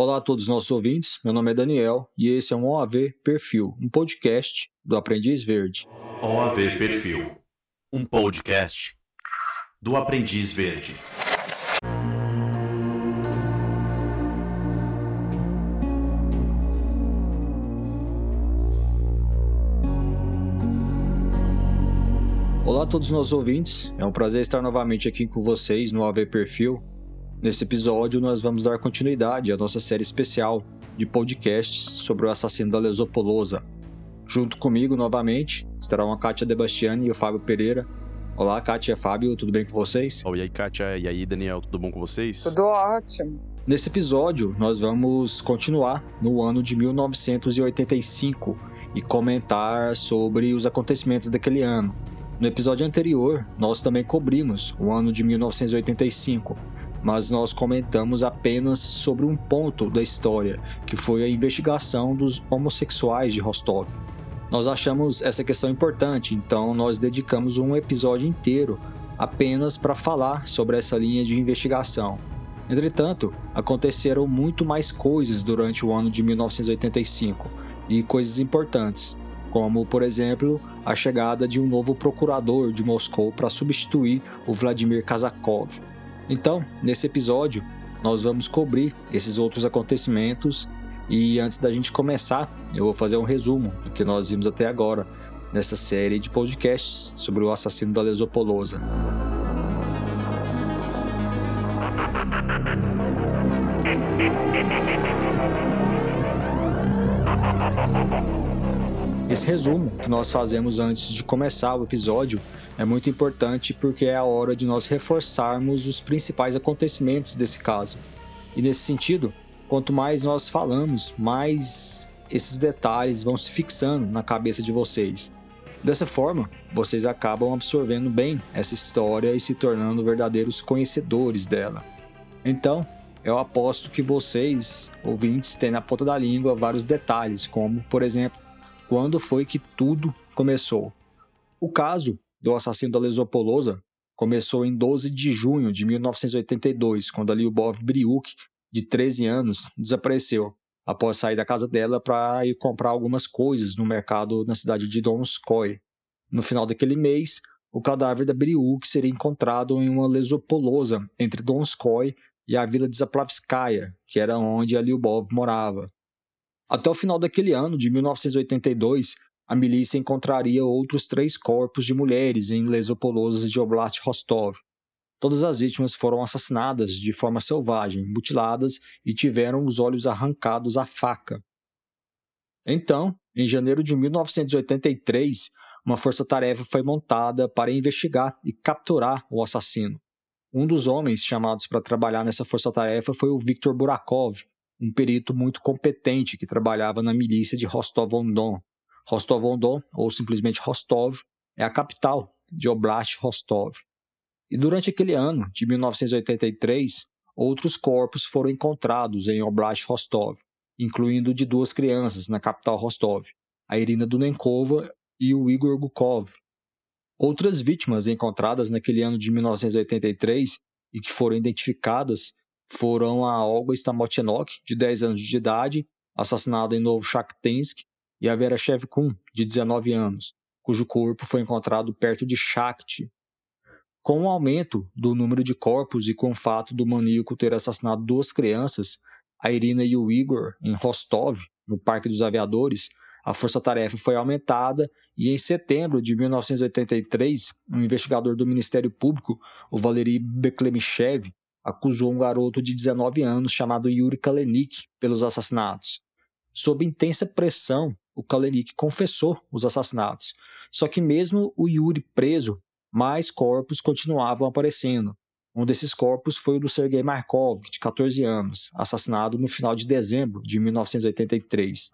Olá a todos os nossos ouvintes, meu nome é Daniel e esse é um OAV Perfil, um podcast do Aprendiz Verde. OAV Perfil, um podcast do Aprendiz Verde. Olá a todos os nossos ouvintes, é um prazer estar novamente aqui com vocês no OAV Perfil, Nesse episódio, nós vamos dar continuidade à nossa série especial de podcasts sobre o assassino da Lesopolosa. Junto comigo, novamente, estarão a Kátia Debastiani e o Fábio Pereira. Olá, Kátia e Fábio, tudo bem com vocês? Oi, aí, Kátia. E aí, Daniel, tudo bom com vocês? Tudo ótimo. Nesse episódio, nós vamos continuar no ano de 1985 e comentar sobre os acontecimentos daquele ano. No episódio anterior, nós também cobrimos o ano de 1985 mas nós comentamos apenas sobre um ponto da história, que foi a investigação dos homossexuais de Rostov. Nós achamos essa questão importante, então nós dedicamos um episódio inteiro apenas para falar sobre essa linha de investigação. Entretanto, aconteceram muito mais coisas durante o ano de 1985 e coisas importantes, como, por exemplo, a chegada de um novo procurador de Moscou para substituir o Vladimir Kazakov, então, nesse episódio, nós vamos cobrir esses outros acontecimentos e antes da gente começar, eu vou fazer um resumo do que nós vimos até agora nessa série de podcasts sobre o assassino da Lesopolosa. Esse resumo que nós fazemos antes de começar o episódio é muito importante porque é a hora de nós reforçarmos os principais acontecimentos desse caso. E nesse sentido, quanto mais nós falamos, mais esses detalhes vão se fixando na cabeça de vocês. Dessa forma, vocês acabam absorvendo bem essa história e se tornando verdadeiros conhecedores dela. Então, eu aposto que vocês, ouvintes, têm na ponta da língua vários detalhes, como, por exemplo, quando foi que tudo começou. O caso do assassino da Lesopolosa começou em 12 de junho de 1982, quando a Lyubov Briuk, de 13 anos, desapareceu após sair da casa dela para ir comprar algumas coisas no mercado na cidade de Donskoy. No final daquele mês, o cadáver da Briuk seria encontrado em uma lesopolosa entre Donskoy e a vila de Zaplavskaya, que era onde a Lyubov morava. Até o final daquele ano, de 1982, a milícia encontraria outros três corpos de mulheres em Lesopolosas de Oblast Rostov. Todas as vítimas foram assassinadas de forma selvagem, mutiladas e tiveram os olhos arrancados à faca. Então, em janeiro de 1983, uma força-tarefa foi montada para investigar e capturar o assassino. Um dos homens chamados para trabalhar nessa força-tarefa foi o Viktor Burakov, um perito muito competente que trabalhava na milícia de Rostov-on-Don. Rostov-on-Don, ou simplesmente Rostov, é a capital de Oblast Rostov. E durante aquele ano, de 1983, outros corpos foram encontrados em Oblast Rostov, incluindo de duas crianças na capital Rostov, a Irina Dunenkova e o Igor Gukov. Outras vítimas encontradas naquele ano de 1983 e que foram identificadas foram a Olga Stamotchenok, de 10 anos de idade, assassinada em Novo e a Vera Shevkun, de 19 anos, cujo corpo foi encontrado perto de Shakhty. Com o aumento do número de corpos e com o fato do maníaco ter assassinado duas crianças, a Irina e o Igor, em Rostov, no Parque dos Aviadores, a força-tarefa foi aumentada e, em setembro de 1983, um investigador do Ministério Público, o Valery Beklemichev, acusou um garoto de 19 anos chamado Yuri Kalenik pelos assassinatos. Sob intensa pressão, o Kalenik confessou os assassinatos. Só que mesmo o Yuri preso, mais corpos continuavam aparecendo. Um desses corpos foi o do Sergei Markov, de 14 anos, assassinado no final de dezembro de 1983.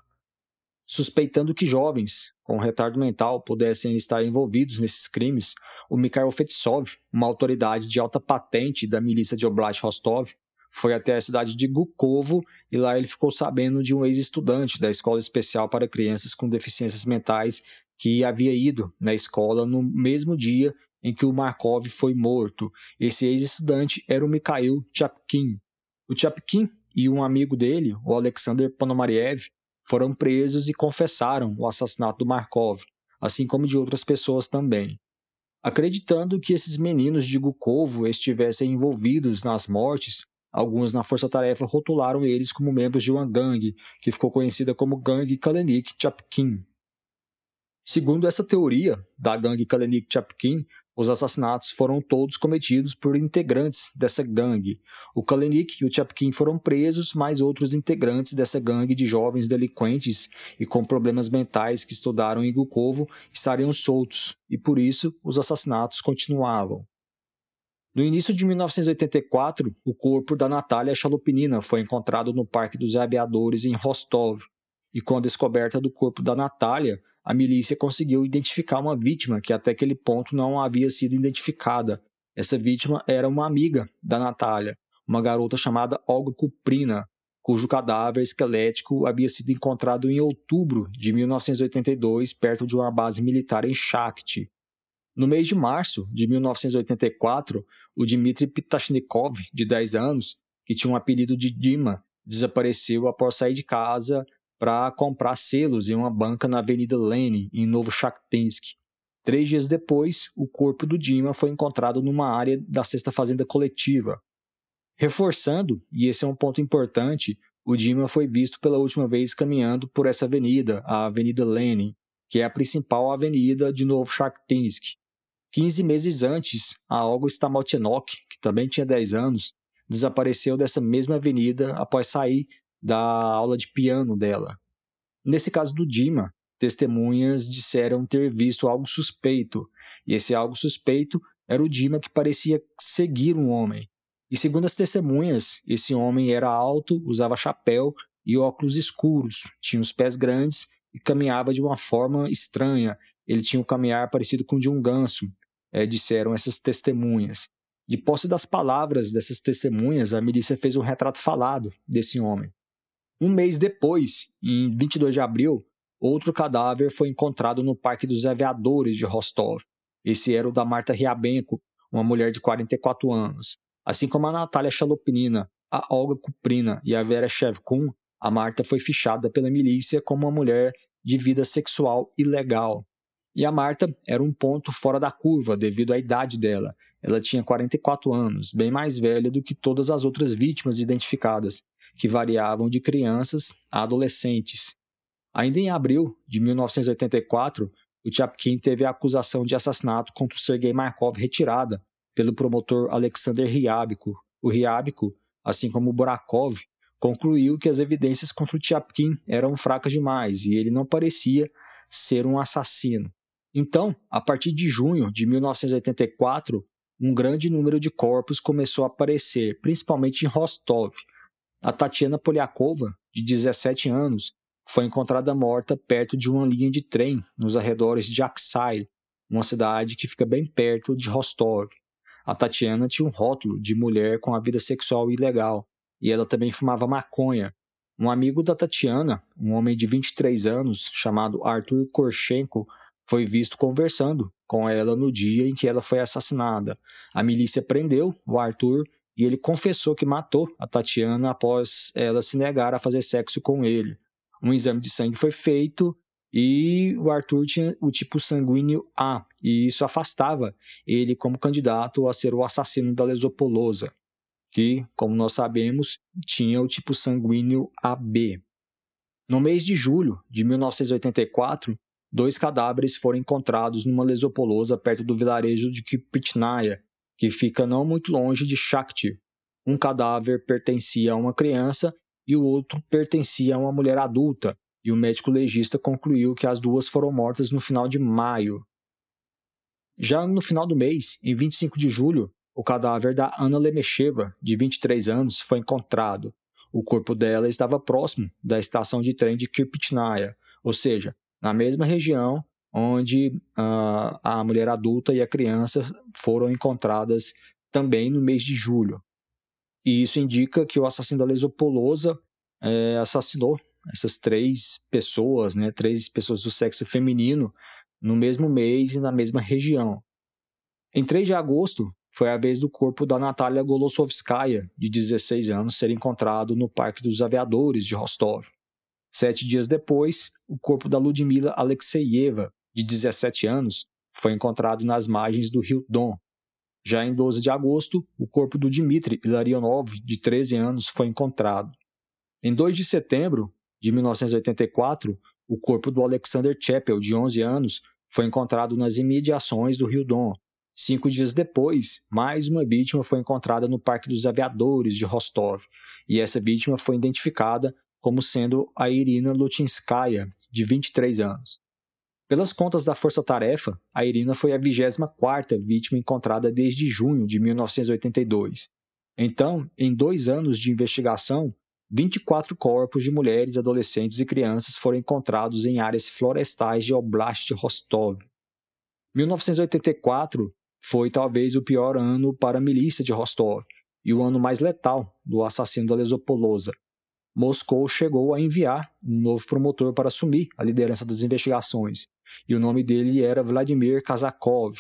Suspeitando que jovens com retardo mental pudessem estar envolvidos nesses crimes, o Mikhail Fetsov, uma autoridade de alta patente da milícia de Oblast Rostov, foi até a cidade de Gukovo e lá ele ficou sabendo de um ex-estudante da escola especial para crianças com deficiências mentais que havia ido na escola no mesmo dia em que o Markov foi morto. Esse ex-estudante era o Mikhail Chapkin. O Chapkin e um amigo dele, o Alexander Ponomariev, foram presos e confessaram o assassinato do Markov, assim como de outras pessoas também. Acreditando que esses meninos de Gukovo estivessem envolvidos nas mortes, alguns na força-tarefa rotularam eles como membros de uma gangue, que ficou conhecida como Gangue Kalenik Chapkin. Segundo essa teoria da gangue Kalenik Chapkin, os assassinatos foram todos cometidos por integrantes dessa gangue. O Kalenik e o Chapkin foram presos, mas outros integrantes dessa gangue de jovens delinquentes e com problemas mentais que estudaram em Gukovo estariam soltos, e por isso os assassinatos continuavam. No início de 1984, o corpo da Natália Chalopinina foi encontrado no Parque dos Aviadores em Rostov, e com a descoberta do corpo da Natália, a milícia conseguiu identificar uma vítima que até aquele ponto não havia sido identificada. Essa vítima era uma amiga da Natália, uma garota chamada Olga Kuprina, cujo cadáver esquelético havia sido encontrado em outubro de 1982 perto de uma base militar em Shakhty. No mês de março de 1984, o Dmitry Pitashnikov, de 10 anos, que tinha um apelido de Dima, desapareceu após sair de casa para comprar selos em uma banca na Avenida Lenin, em Novo Shakhtinsk. Três dias depois, o corpo do Dima foi encontrado numa área da sexta fazenda coletiva. Reforçando, e esse é um ponto importante, o Dima foi visto pela última vez caminhando por essa avenida, a Avenida Lenin, que é a principal avenida de Novo Shakhtinsk. 15 meses antes, a Olga Stamaltinok, que também tinha 10 anos, desapareceu dessa mesma avenida após sair da aula de piano dela. Nesse caso do Dima, testemunhas disseram ter visto algo suspeito, e esse algo suspeito era o Dima que parecia seguir um homem. E segundo as testemunhas, esse homem era alto, usava chapéu e óculos escuros, tinha os pés grandes e caminhava de uma forma estranha. Ele tinha um caminhar parecido com o de um ganso, é, disseram essas testemunhas. De posse das palavras dessas testemunhas, a milícia fez um retrato falado desse homem. Um mês depois, em 22 de abril, outro cadáver foi encontrado no Parque dos Aviadores de Rostov. Esse era o da Marta Riabenko, uma mulher de 44 anos. Assim como a Natália Chalopnina, a Olga Kuprina e a Vera Shevkun, a Marta foi fichada pela milícia como uma mulher de vida sexual ilegal. E a Marta era um ponto fora da curva devido à idade dela. Ela tinha 44 anos, bem mais velha do que todas as outras vítimas identificadas, que variavam de crianças a adolescentes. Ainda em abril de 1984, o Chapkin teve a acusação de assassinato contra o Sergei Markov retirada pelo promotor Alexander Ryabko. O Ryabko, assim como Borakov, concluiu que as evidências contra o Chapkin eram fracas demais e ele não parecia ser um assassino. Então, a partir de junho de 1984, um grande número de corpos começou a aparecer, principalmente em Rostov, a Tatiana Polyakova, de 17 anos, foi encontrada morta perto de uma linha de trem nos arredores de Aksai, uma cidade que fica bem perto de Rostov. A Tatiana tinha um rótulo de mulher com a vida sexual ilegal e ela também fumava maconha. Um amigo da Tatiana, um homem de 23 anos, chamado Arthur Korchenko, foi visto conversando com ela no dia em que ela foi assassinada. A milícia prendeu o Arthur e ele confessou que matou a Tatiana após ela se negar a fazer sexo com ele. Um exame de sangue foi feito e o Arthur tinha o tipo sanguíneo A, e isso afastava ele como candidato a ser o assassino da Lesopolosa, que, como nós sabemos, tinha o tipo sanguíneo AB. No mês de julho de 1984, dois cadáveres foram encontrados numa lesopolosa perto do vilarejo de Kipitnaya, que fica não muito longe de Shakti. Um cadáver pertencia a uma criança e o outro pertencia a uma mulher adulta, e o médico legista concluiu que as duas foram mortas no final de maio. Já no final do mês, em 25 de julho, o cadáver da Ana Lemecheva, de 23 anos, foi encontrado. O corpo dela estava próximo da estação de trem de Kirpitnaya, ou seja, na mesma região onde uh, a mulher adulta e a criança foram encontradas também no mês de julho. E isso indica que o assassino da Lesopolosa é, assassinou essas três pessoas, né, três pessoas do sexo feminino, no mesmo mês e na mesma região. Em 3 de agosto, foi a vez do corpo da Natália Golosovskaya, de 16 anos, ser encontrado no Parque dos Aviadores de Rostov. Sete dias depois, o corpo da Ludmila Alexeyeva, de 17 anos, foi encontrado nas margens do rio Don. Já em 12 de agosto, o corpo do Dmitry Ilarionov, de 13 anos, foi encontrado. Em 2 de setembro de 1984, o corpo do Alexander Chappell, de 11 anos, foi encontrado nas imediações do rio Don. Cinco dias depois, mais uma vítima foi encontrada no Parque dos Aviadores de Rostov, e essa vítima foi identificada como sendo a Irina Lutinskaya, de 23 anos. Pelas contas da Força Tarefa, a Irina foi a 24ª vítima encontrada desde junho de 1982. Então, em dois anos de investigação, 24 corpos de mulheres, adolescentes e crianças foram encontrados em áreas florestais de Oblast Rostov. 1984 foi talvez o pior ano para a milícia de Rostov e o ano mais letal do assassino da Lesopolosa, Moscou chegou a enviar um novo promotor para assumir a liderança das investigações, e o nome dele era Vladimir Kazakov.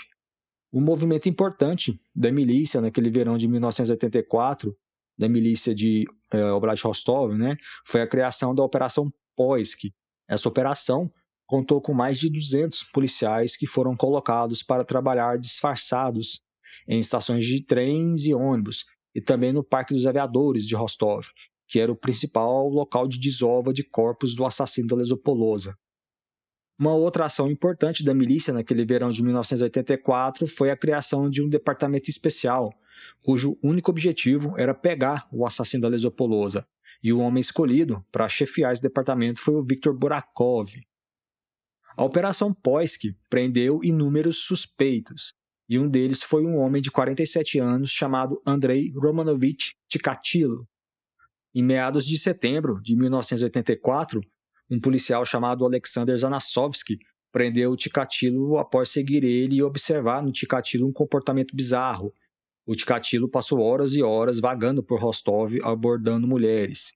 Um movimento importante da milícia naquele verão de 1984, da milícia de é, Rostov, né, foi a criação da Operação Poisk. Essa operação contou com mais de 200 policiais que foram colocados para trabalhar disfarçados em estações de trens e ônibus e também no Parque dos Aviadores de Rostov, que era o principal local de desova de corpos do assassino da Lesopolosa. Uma outra ação importante da milícia naquele verão de 1984 foi a criação de um departamento especial, cujo único objetivo era pegar o assassino da Lesopolosa, e o homem escolhido para chefiar esse departamento foi o Viktor Burakov. A Operação Poisk prendeu inúmeros suspeitos, e um deles foi um homem de 47 anos chamado Andrei Romanovich Tikatilo, em meados de setembro de 1984, um policial chamado Alexander Zanasovsky prendeu o Ticatilo após seguir ele e observar no Ticatilo um comportamento bizarro. O Ticatilo passou horas e horas vagando por Rostov abordando mulheres.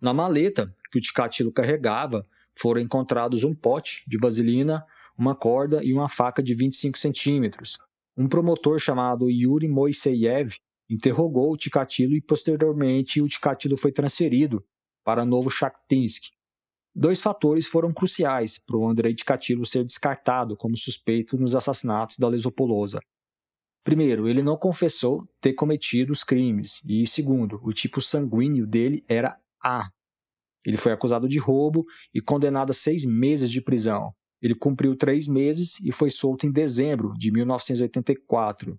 Na maleta que o Ticatilo carregava foram encontrados um pote de vaselina, uma corda e uma faca de 25 centímetros. Um promotor chamado Yuri Moiseyev interrogou o Ticatilo e posteriormente o Ticatilo foi transferido para Novo Shakhtinsk. Dois fatores foram cruciais para o Andrei Ticatilo ser descartado como suspeito nos assassinatos da Lesopolosa. Primeiro, ele não confessou ter cometido os crimes, e segundo, o tipo sanguíneo dele era A. Ele foi acusado de roubo e condenado a seis meses de prisão. Ele cumpriu três meses e foi solto em dezembro de 1984.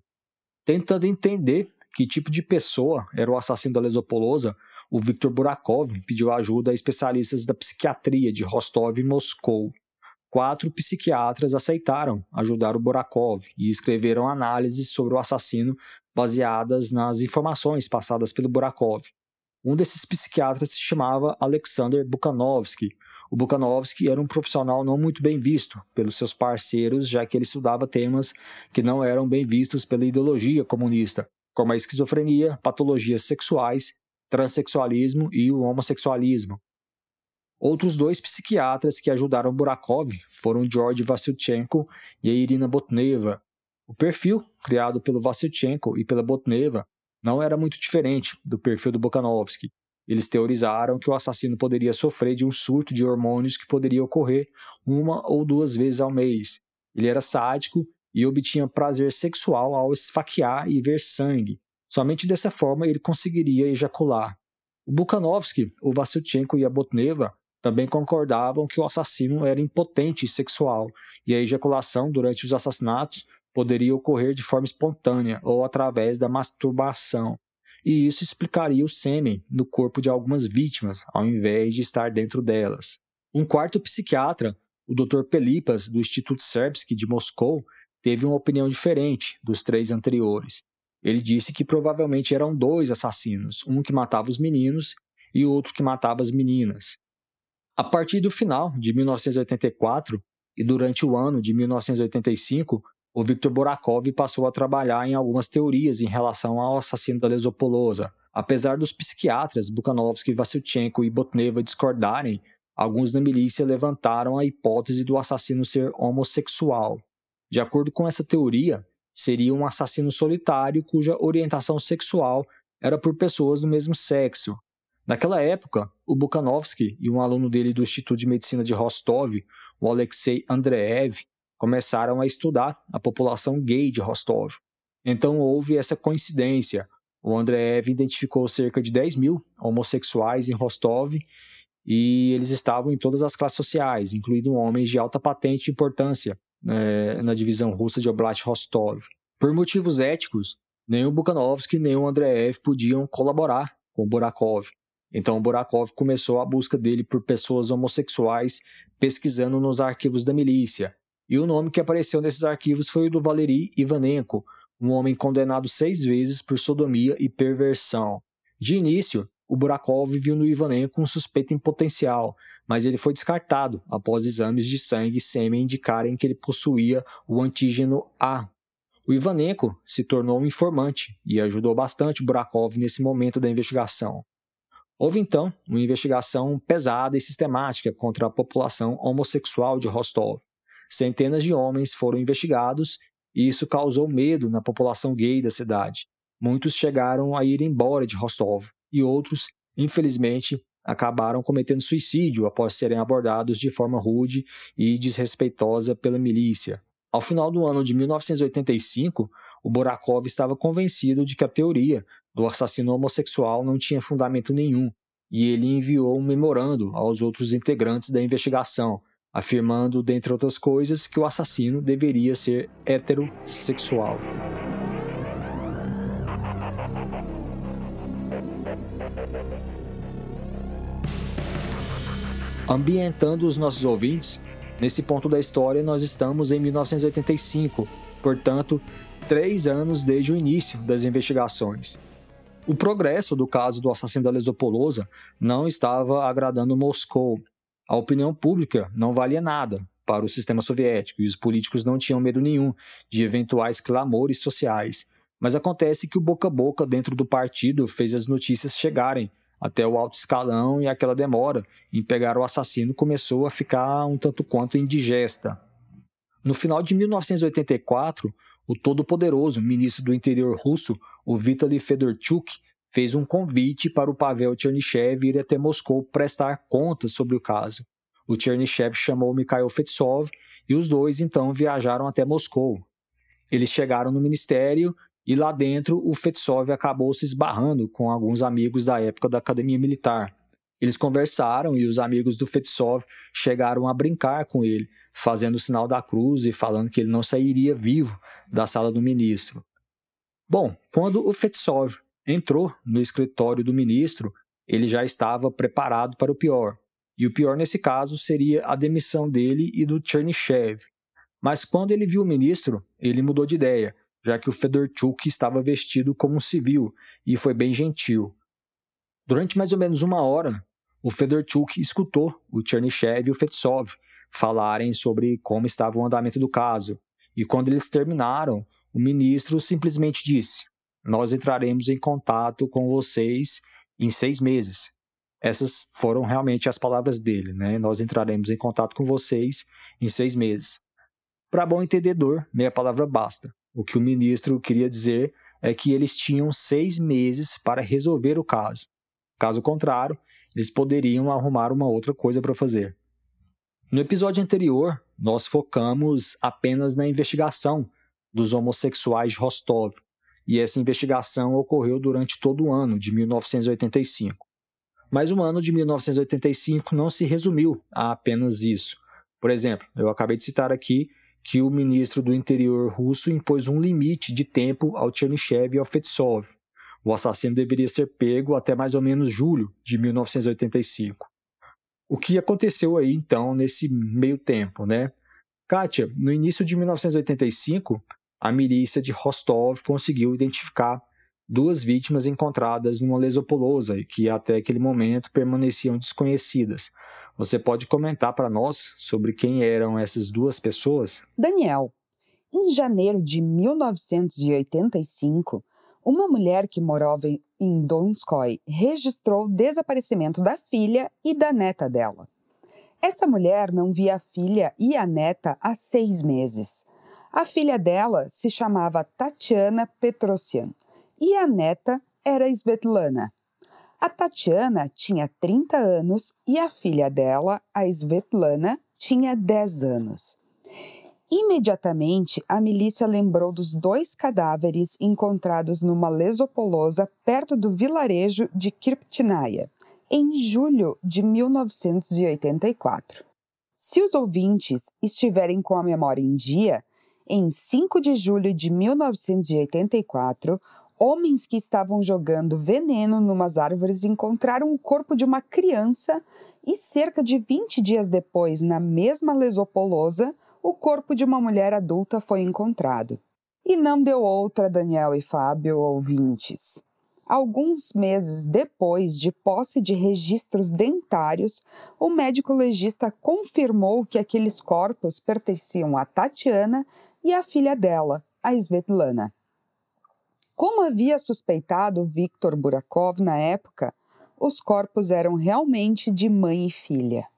Tentando entender que tipo de pessoa era o assassino da Lesopolosa, o Viktor Burakov pediu ajuda a especialistas da psiquiatria de Rostov e Moscou. Quatro psiquiatras aceitaram ajudar o Burakov e escreveram análises sobre o assassino baseadas nas informações passadas pelo Burakov. Um desses psiquiatras se chamava Alexander Bukhanovsky. O Bukhanovsky era um profissional não muito bem visto pelos seus parceiros, já que ele estudava temas que não eram bem vistos pela ideologia comunista, como a esquizofrenia, patologias sexuais, transexualismo e o homossexualismo. Outros dois psiquiatras que ajudaram Burakov foram George Vassilchenko e Irina Botneva. O perfil criado pelo Vassilchenko e pela Botneva não era muito diferente do perfil do Bukhanovsky. Eles teorizaram que o assassino poderia sofrer de um surto de hormônios que poderia ocorrer uma ou duas vezes ao mês. Ele era sádico e obtinha prazer sexual ao esfaquear e ver sangue. Somente dessa forma ele conseguiria ejacular. O Bukhanovsky, o Vassilchenko e a Botneva também concordavam que o assassino era impotente e sexual, e a ejaculação durante os assassinatos poderia ocorrer de forma espontânea ou através da masturbação. E isso explicaria o sêmen no corpo de algumas vítimas, ao invés de estar dentro delas. Um quarto psiquiatra, o Dr. Pelipas, do Instituto Serbsky de Moscou, teve uma opinião diferente dos três anteriores. Ele disse que provavelmente eram dois assassinos, um que matava os meninos e outro que matava as meninas. A partir do final de 1984 e durante o ano de 1985, o Viktor Borakov passou a trabalhar em algumas teorias em relação ao assassino da Lesopolosa. Apesar dos psiquiatras Bukhanovsky, Vassilchenko e Botneva discordarem, alguns da milícia levantaram a hipótese do assassino ser homossexual. De acordo com essa teoria, seria um assassino solitário cuja orientação sexual era por pessoas do mesmo sexo. Naquela época, o Bukhanovsky e um aluno dele do Instituto de Medicina de Rostov, o Alexei Andreev, começaram a estudar a população gay de Rostov. Então houve essa coincidência. O Andreev identificou cerca de 10 mil homossexuais em Rostov e eles estavam em todas as classes sociais, incluindo homens de alta patente e importância né, na divisão russa de Oblast Rostov. Por motivos éticos, nem o Bukhanovsky nem o Andreev podiam colaborar com o Burakov. Então o Burakov começou a busca dele por pessoas homossexuais pesquisando nos arquivos da milícia. E o nome que apareceu nesses arquivos foi o do Valery Ivanenko, um homem condenado seis vezes por sodomia e perversão. De início, o Burakov viu no Ivanenko um suspeito em potencial, mas ele foi descartado após exames de sangue e sêmen indicarem que ele possuía o antígeno A. O Ivanenko se tornou um informante e ajudou bastante Burakov nesse momento da investigação. Houve então uma investigação pesada e sistemática contra a população homossexual de Rostov. Centenas de homens foram investigados e isso causou medo na população gay da cidade. Muitos chegaram a ir embora de Rostov e outros, infelizmente, acabaram cometendo suicídio após serem abordados de forma rude e desrespeitosa pela milícia. Ao final do ano de 1985, o Borakov estava convencido de que a teoria do assassino homossexual não tinha fundamento nenhum, e ele enviou um memorando aos outros integrantes da investigação, afirmando, dentre outras coisas, que o assassino deveria ser heterossexual. Ambientando os nossos ouvintes, nesse ponto da história nós estamos em 1985, portanto, três anos desde o início das investigações. O progresso do caso do assassino da Lesopolosa não estava agradando Moscou. A opinião pública não valia nada para o sistema soviético e os políticos não tinham medo nenhum de eventuais clamores sociais. Mas acontece que o boca a boca dentro do partido fez as notícias chegarem até o alto escalão e aquela demora em pegar o assassino começou a ficar um tanto quanto indigesta. No final de 1984, o todo-poderoso ministro do interior russo, o Vitaly Fedorchuk, fez um convite para o Pavel Chernyshev ir até Moscou prestar contas sobre o caso. O Chernyshev chamou Mikhail Fetsov e os dois então viajaram até Moscou. Eles chegaram no ministério e lá dentro, o Fetsov acabou se esbarrando com alguns amigos da época da academia militar. Eles conversaram e os amigos do Fetsov chegaram a brincar com ele, fazendo o sinal da cruz e falando que ele não sairia vivo da sala do ministro. Bom, quando o Fetsov entrou no escritório do ministro, ele já estava preparado para o pior. E o pior nesse caso seria a demissão dele e do Chernyshев. Mas quando ele viu o ministro, ele mudou de ideia já que o Fedorchuk estava vestido como um civil e foi bem gentil. Durante mais ou menos uma hora, o Fedorchuk escutou o Chernyshев e o Fetsov falarem sobre como estava o andamento do caso, e quando eles terminaram, o ministro simplesmente disse: Nós entraremos em contato com vocês em seis meses. Essas foram realmente as palavras dele, né? Nós entraremos em contato com vocês em seis meses. Para bom entendedor, meia palavra basta. O que o ministro queria dizer é que eles tinham seis meses para resolver o caso. Caso contrário, eles poderiam arrumar uma outra coisa para fazer. No episódio anterior, nós focamos apenas na investigação dos homossexuais de Rostov, e essa investigação ocorreu durante todo o ano de 1985. Mas o ano de 1985 não se resumiu a apenas isso. Por exemplo, eu acabei de citar aqui que o ministro do interior russo impôs um limite de tempo ao Chernyshев e ao Fetsov. O assassino deveria ser pego até mais ou menos julho de 1985. O que aconteceu aí então nesse meio tempo, né? Kátia, no início de 1985, a milícia de Rostov conseguiu identificar duas vítimas encontradas numa lesopolosa que até aquele momento permaneciam desconhecidas. Você pode comentar para nós sobre quem eram essas duas pessoas? Daniel, em janeiro de 1985, uma mulher que morava em Donskoy registrou o desaparecimento da filha e da neta dela. Essa mulher não via a filha e a neta há seis meses. A filha dela se chamava Tatiana Petrosian e a neta era Svetlana. A Tatiana tinha 30 anos e a filha dela, a Svetlana, tinha 10 anos. Imediatamente, a milícia lembrou dos dois cadáveres encontrados numa lesopolosa perto do vilarejo de Kirptinaia, em julho de 1984. Se os ouvintes estiverem com a memória em dia, em 5 de julho de 1984, homens que estavam jogando veneno numas árvores encontraram o corpo de uma criança e cerca de 20 dias depois, na mesma lesopolosa, o corpo de uma mulher adulta foi encontrado. E não deu outra, Daniel e Fábio ouvintes. Alguns meses depois de posse de registros dentários, o médico legista confirmou que aqueles corpos pertenciam a Tatiana e à filha dela, a Svetlana. Como havia suspeitado Viktor Burakov na época, os corpos eram realmente de mãe e filha.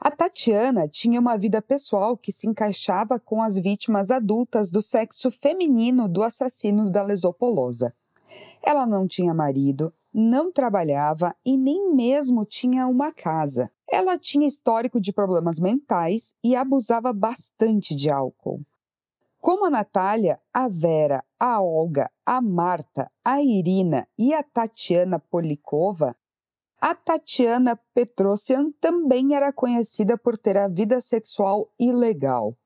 A Tatiana tinha uma vida pessoal que se encaixava com as vítimas adultas do sexo feminino do assassino da Lesopolosa. Ela não tinha marido, não trabalhava e nem mesmo tinha uma casa. Ela tinha histórico de problemas mentais e abusava bastante de álcool. Como a Natália, a Vera, a Olga, a Marta, a Irina e a Tatiana Polikova, a Tatiana Petrosian também era conhecida por ter a vida sexual ilegal.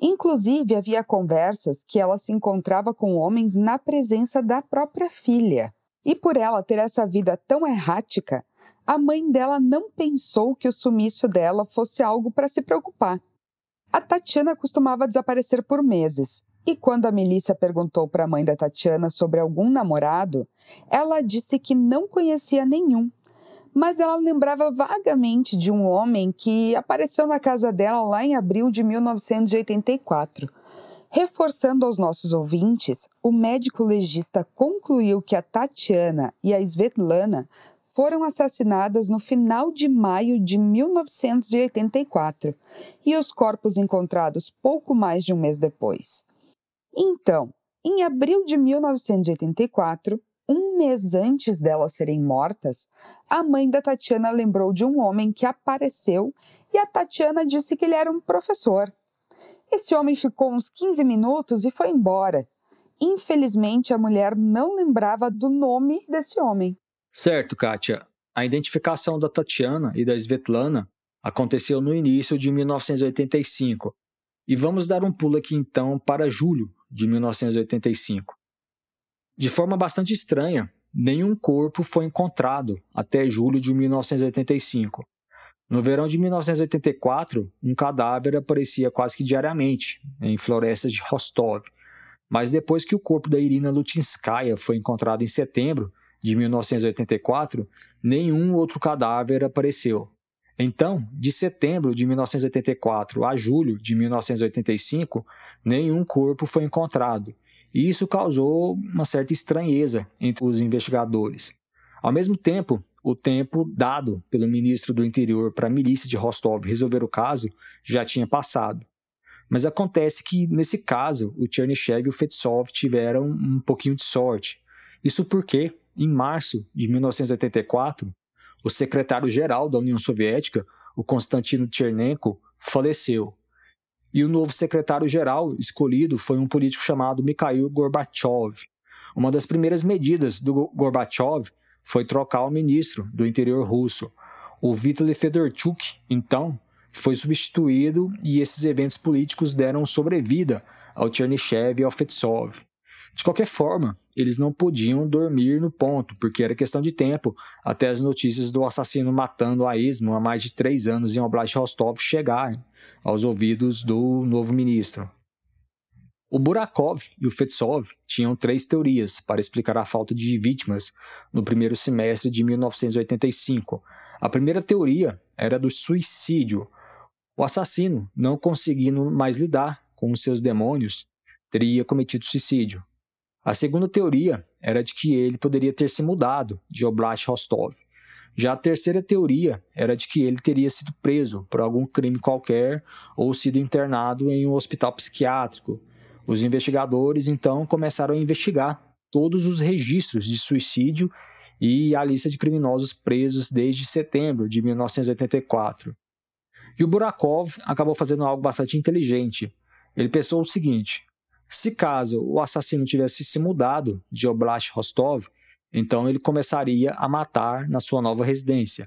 Inclusive, havia conversas que ela se encontrava com homens na presença da própria filha. E por ela ter essa vida tão errática, a mãe dela não pensou que o sumiço dela fosse algo para se preocupar. A Tatiana costumava desaparecer por meses, e quando a milícia perguntou para a mãe da Tatiana sobre algum namorado, ela disse que não conhecia nenhum, mas ela lembrava vagamente de um homem que apareceu na casa dela lá em abril de 1984. Reforçando aos nossos ouvintes, o médico legista concluiu que a Tatiana e a Svetlana foram assassinadas no final de maio de 1984 e os corpos encontrados pouco mais de um mês depois. Então, em abril de 1984, um mês antes delas serem mortas, a mãe da Tatiana lembrou de um homem que apareceu e a Tatiana disse que ele era um professor. Esse homem ficou uns 15 minutos e foi embora. Infelizmente, a mulher não lembrava do nome desse homem. Certo, Kátia. A identificação da Tatiana e da Svetlana aconteceu no início de 1985. E vamos dar um pulo aqui então para julho de 1985. De forma bastante estranha, nenhum corpo foi encontrado até julho de 1985. No verão de 1984, um cadáver aparecia quase que diariamente em florestas de Rostov. Mas depois que o corpo da Irina Lutinskaya foi encontrado em setembro, de 1984, nenhum outro cadáver apareceu. Então, de setembro de 1984 a julho de 1985, nenhum corpo foi encontrado, e isso causou uma certa estranheza entre os investigadores. Ao mesmo tempo, o tempo dado pelo ministro do Interior para a milícia de Rostov resolver o caso já tinha passado. Mas acontece que, nesse caso, o Chernyshев e o Fetsov tiveram um pouquinho de sorte. Isso porque, em março de 1984, o secretário-geral da União Soviética, o Konstantino Chernenko, faleceu. E o novo secretário-geral escolhido foi um político chamado Mikhail Gorbachev. Uma das primeiras medidas do Gorbachev foi trocar o ministro do interior russo. O Vitaly Fedorchuk, então, foi substituído e esses eventos políticos deram sobrevida ao Chernyshев e ao Fetsov. De qualquer forma, eles não podiam dormir no ponto, porque era questão de tempo até as notícias do assassino matando a esmo há mais de três anos em Oblast Rostov chegarem aos ouvidos do novo ministro. O Burakov e o Fetsov tinham três teorias para explicar a falta de vítimas no primeiro semestre de 1985. A primeira teoria era do suicídio. O assassino, não conseguindo mais lidar com os seus demônios, teria cometido suicídio. A segunda teoria era de que ele poderia ter se mudado de Oblast Rostov. Já a terceira teoria era de que ele teria sido preso por algum crime qualquer ou sido internado em um hospital psiquiátrico. Os investigadores então começaram a investigar todos os registros de suicídio e a lista de criminosos presos desde setembro de 1984. E o Burakov acabou fazendo algo bastante inteligente. Ele pensou o seguinte: se caso o assassino tivesse se mudado de Oblast Rostov, então ele começaria a matar na sua nova residência.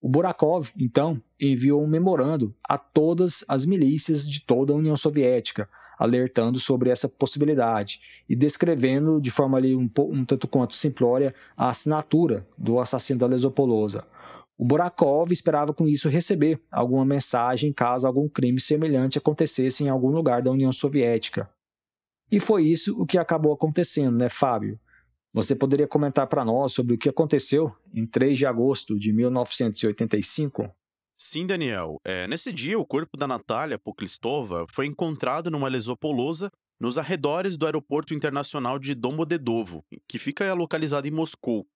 O Burakov, então, enviou um memorando a todas as milícias de toda a União Soviética, alertando sobre essa possibilidade e descrevendo de forma ali um, um tanto quanto simplória a assinatura do assassino da Lesopolosa. O Burakov esperava com isso receber alguma mensagem caso algum crime semelhante acontecesse em algum lugar da União Soviética. E foi isso o que acabou acontecendo, né, Fábio? Você poderia comentar para nós sobre o que aconteceu em 3 de agosto de 1985? Sim, Daniel. É, nesse dia, o corpo da Natália Poklistova foi encontrado numa lesopolosa nos arredores do Aeroporto Internacional de Domodedovo, que fica localizado em Moscou.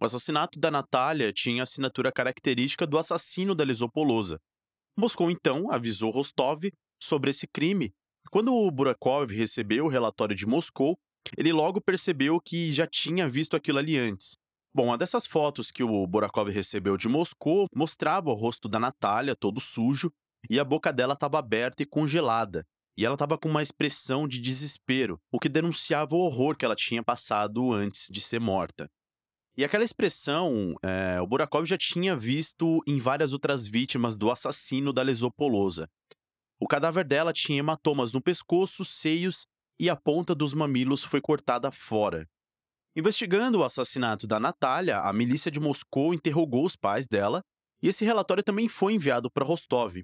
O assassinato da Natália tinha a assinatura característica do assassino da lesopolosa. Moscou, então, avisou Rostov sobre esse crime. Quando o Burakov recebeu o relatório de Moscou, ele logo percebeu que já tinha visto aquilo ali antes. Bom, uma dessas fotos que o Borakov recebeu de Moscou mostrava o rosto da Natália todo sujo e a boca dela estava aberta e congelada. E ela estava com uma expressão de desespero, o que denunciava o horror que ela tinha passado antes de ser morta. E aquela expressão, é, o Burakov já tinha visto em várias outras vítimas do assassino da Lesopolosa. O cadáver dela tinha hematomas no pescoço, seios e a ponta dos mamilos foi cortada fora. Investigando o assassinato da Natália, a milícia de Moscou interrogou os pais dela e esse relatório também foi enviado para Rostov.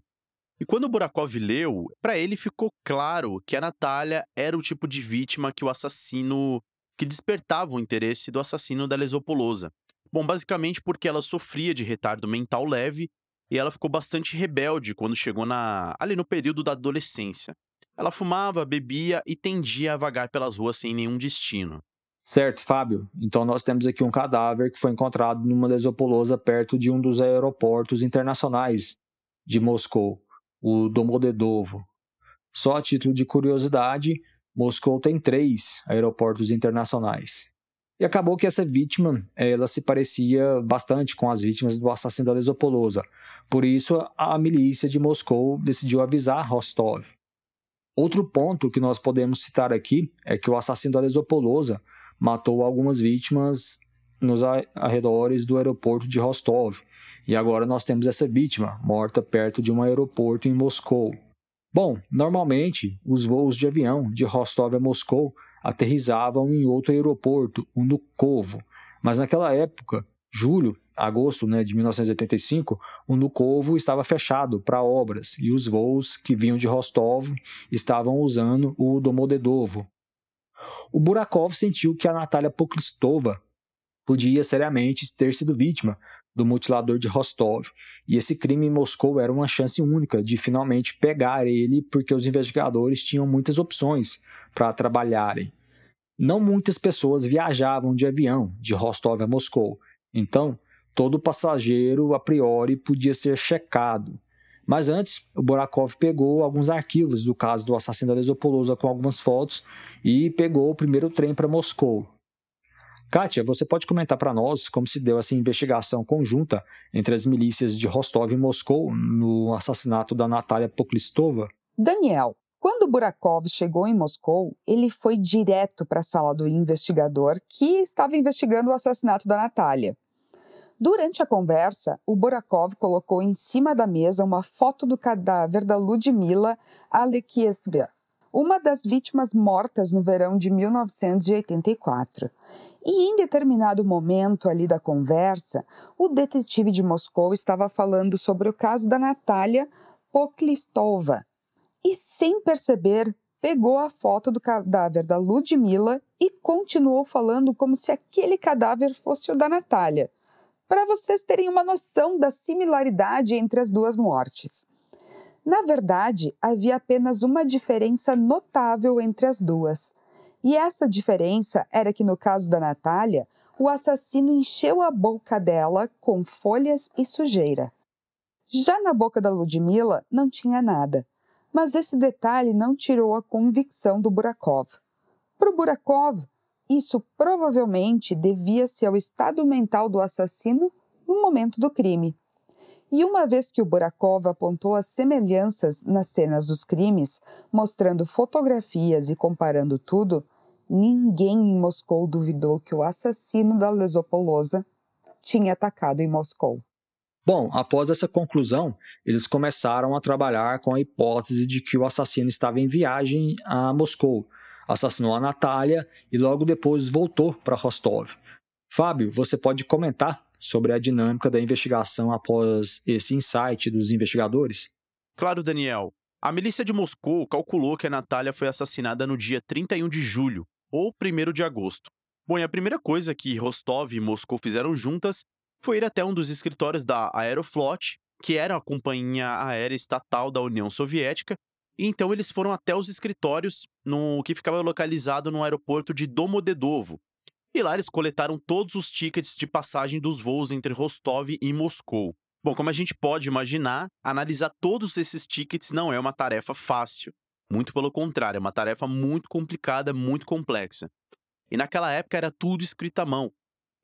E quando Burakov leu, para ele ficou claro que a Natália era o tipo de vítima que o assassino que despertava o interesse do assassino da Lesopolosa. Bom, basicamente porque ela sofria de retardo mental leve e ela ficou bastante rebelde quando chegou na ali no período da adolescência. Ela fumava, bebia e tendia a vagar pelas ruas sem nenhum destino. Certo, Fábio. Então nós temos aqui um cadáver que foi encontrado numa lesopolosa perto de um dos aeroportos internacionais de Moscou, o Domodedovo. Só a título de curiosidade, Moscou tem três aeroportos internacionais. E acabou que essa vítima ela se parecia bastante com as vítimas do assassino da Lesopolosa. Por isso, a milícia de Moscou decidiu avisar Rostov. Outro ponto que nós podemos citar aqui é que o assassino da Lesopolosa matou algumas vítimas nos arredores do aeroporto de Rostov. E agora nós temos essa vítima morta perto de um aeroporto em Moscou. Bom, normalmente os voos de avião de Rostov a Moscou aterrizavam em outro aeroporto, o Nukovo, mas naquela época, julho agosto né, de 1985, o Nukovo estava fechado para obras e os voos que vinham de Rostov estavam usando o Domodedovo. O Burakov sentiu que a Natália Poklistova podia seriamente ter sido vítima do mutilador de Rostov, e esse crime em Moscou era uma chance única de finalmente pegar ele, porque os investigadores tinham muitas opções para trabalharem. Não muitas pessoas viajavam de avião de Rostov a Moscou, então todo passageiro a priori podia ser checado. Mas antes, o Borakov pegou alguns arquivos do caso do assassino da Lesopolosa com algumas fotos e pegou o primeiro trem para Moscou. Kátia, você pode comentar para nós como se deu essa investigação conjunta entre as milícias de Rostov e Moscou no assassinato da Natália Poklistova? Daniel, quando Burakov chegou em Moscou, ele foi direto para a sala do investigador que estava investigando o assassinato da Natália. Durante a conversa, o Borakov colocou em cima da mesa uma foto do cadáver da Ludmila Alekievna, uma das vítimas mortas no verão de 1984. E em determinado momento ali da conversa, o detetive de Moscou estava falando sobre o caso da Natália Poklistova. E sem perceber, pegou a foto do cadáver da Ludmila e continuou falando como se aquele cadáver fosse o da Natália para vocês terem uma noção da similaridade entre as duas mortes. Na verdade, havia apenas uma diferença notável entre as duas. E essa diferença era que, no caso da Natália, o assassino encheu a boca dela com folhas e sujeira. Já na boca da Ludmila não tinha nada, mas esse detalhe não tirou a convicção do Burakov. Para o Burakov, isso provavelmente devia-se ao estado mental do assassino no momento do crime. E uma vez que o Burakov apontou as semelhanças nas cenas dos crimes, mostrando fotografias e comparando tudo, ninguém em Moscou duvidou que o assassino da Lesopolosa tinha atacado em Moscou. Bom, após essa conclusão, eles começaram a trabalhar com a hipótese de que o assassino estava em viagem a Moscou, assassinou a Natália e logo depois voltou para Rostov. Fábio, você pode comentar sobre a dinâmica da investigação após esse insight dos investigadores? Claro, Daniel. A milícia de Moscou calculou que a Natália foi assassinada no dia 31 de julho, ou 1 de agosto. Bom, e a primeira coisa que Rostov e Moscou fizeram juntas foi ir até um dos escritórios da Aeroflot, que era a companhia aérea estatal da União Soviética, e então eles foram até os escritórios no que ficava localizado no aeroporto de Domodedovo. E lá eles coletaram todos os tickets de passagem dos voos entre Rostov e Moscou. Bom, como a gente pode imaginar, analisar todos esses tickets não é uma tarefa fácil. Muito pelo contrário, é uma tarefa muito complicada, muito complexa. E naquela época era tudo escrito à mão.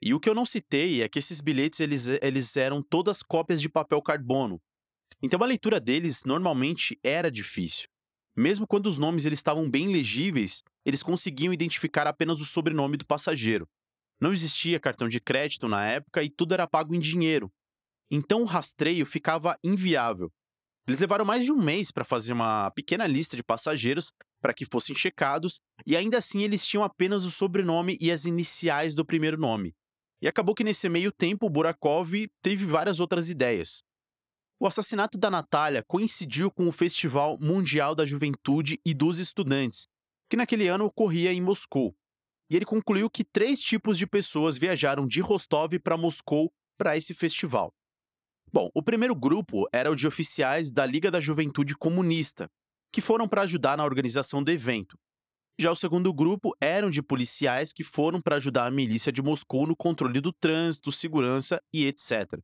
E o que eu não citei é que esses bilhetes eles, eles eram todas cópias de papel carbono. Então a leitura deles normalmente era difícil. Mesmo quando os nomes eles estavam bem legíveis, eles conseguiam identificar apenas o sobrenome do passageiro. Não existia cartão de crédito na época e tudo era pago em dinheiro. Então o rastreio ficava inviável. Eles levaram mais de um mês para fazer uma pequena lista de passageiros para que fossem checados, e ainda assim eles tinham apenas o sobrenome e as iniciais do primeiro nome. E acabou que nesse meio tempo Burakov teve várias outras ideias. O assassinato da Natália coincidiu com o Festival Mundial da Juventude e dos Estudantes, que naquele ano ocorria em Moscou. E ele concluiu que três tipos de pessoas viajaram de Rostov para Moscou para esse festival. Bom, o primeiro grupo era o de oficiais da Liga da Juventude Comunista, que foram para ajudar na organização do evento. Já o segundo grupo eram de policiais que foram para ajudar a milícia de Moscou no controle do trânsito, segurança e etc.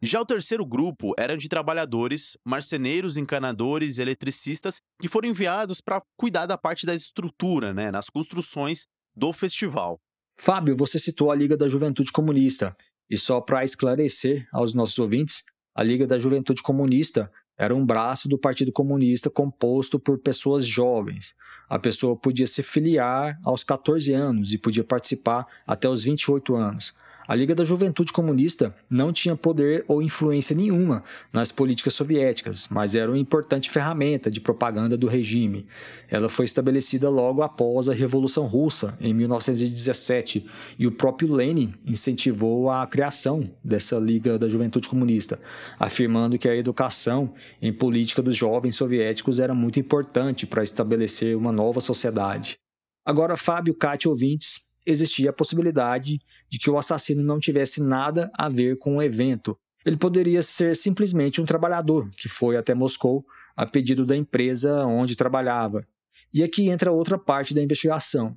Já o terceiro grupo eram de trabalhadores, marceneiros, encanadores, eletricistas que foram enviados para cuidar da parte da estrutura, né, nas construções do festival. Fábio, você citou a Liga da Juventude Comunista. E só para esclarecer aos nossos ouvintes, a Liga da Juventude Comunista era um braço do Partido Comunista composto por pessoas jovens. A pessoa podia se filiar aos 14 anos e podia participar até os 28 anos. A Liga da Juventude Comunista não tinha poder ou influência nenhuma nas políticas soviéticas, mas era uma importante ferramenta de propaganda do regime. Ela foi estabelecida logo após a Revolução Russa, em 1917, e o próprio Lenin incentivou a criação dessa Liga da Juventude Comunista, afirmando que a educação em política dos jovens soviéticos era muito importante para estabelecer uma nova sociedade. Agora, Fábio, Cátia ouvintes, existia a possibilidade de que o assassino não tivesse nada a ver com o evento. Ele poderia ser simplesmente um trabalhador que foi até Moscou a pedido da empresa onde trabalhava. E aqui entra outra parte da investigação.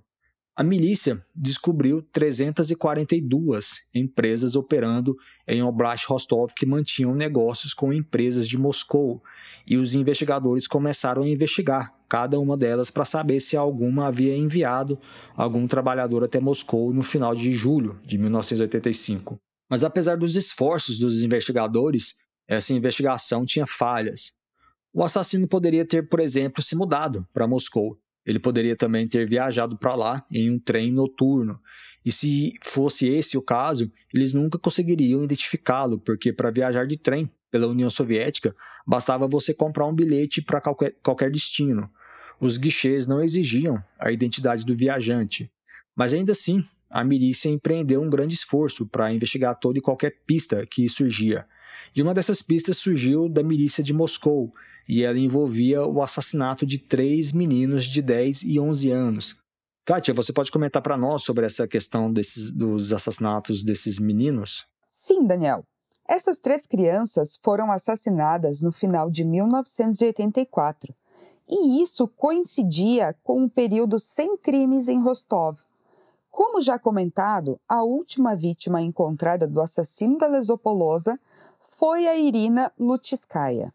A milícia descobriu 342 empresas operando em Oblast Rostov que mantinham negócios com empresas de Moscou, e os investigadores começaram a investigar cada uma delas para saber se alguma havia enviado algum trabalhador até Moscou no final de julho de 1985. Mas apesar dos esforços dos investigadores, essa investigação tinha falhas. O assassino poderia ter, por exemplo, se mudado para Moscou. Ele poderia também ter viajado para lá em um trem noturno. E se fosse esse o caso, eles nunca conseguiriam identificá-lo, porque para viajar de trem pela União Soviética, bastava você comprar um bilhete para qualquer, qualquer destino os guichês não exigiam a identidade do viajante. Mas ainda assim, a milícia empreendeu um grande esforço para investigar toda e qualquer pista que surgia. E uma dessas pistas surgiu da milícia de Moscou, e ela envolvia o assassinato de três meninos de 10 e 11 anos. Kátia, você pode comentar para nós sobre essa questão desses, dos assassinatos desses meninos? Sim, Daniel. Essas três crianças foram assassinadas no final de 1984 e isso coincidia com um período sem crimes em Rostov. Como já comentado, a última vítima encontrada do assassino da Lesopolosa foi a Irina Lutskaya,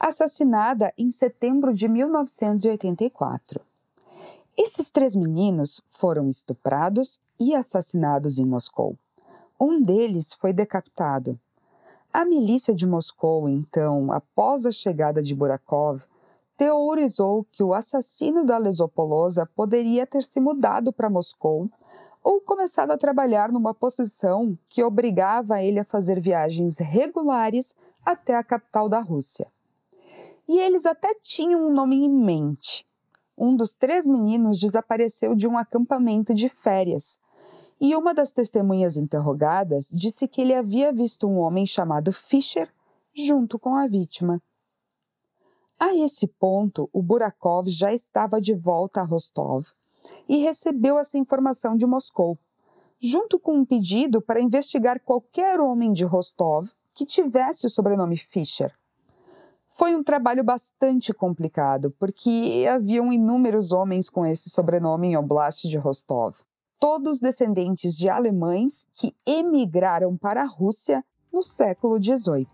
assassinada em setembro de 1984. Esses três meninos foram estuprados e assassinados em Moscou. Um deles foi decapitado. A milícia de Moscou, então, após a chegada de Burakov, teorizou que o assassino da Lesopolosa poderia ter se mudado para Moscou ou começado a trabalhar numa posição que obrigava ele a fazer viagens regulares até a capital da Rússia. E eles até tinham um nome em mente. Um dos três meninos desapareceu de um acampamento de férias, e uma das testemunhas interrogadas disse que ele havia visto um homem chamado Fischer junto com a vítima. A esse ponto, o Burakov já estava de volta a Rostov e recebeu essa informação de Moscou, junto com um pedido para investigar qualquer homem de Rostov que tivesse o sobrenome Fischer. Foi um trabalho bastante complicado, porque haviam inúmeros homens com esse sobrenome em Oblast de Rostov, todos descendentes de alemães que emigraram para a Rússia no século XVIII.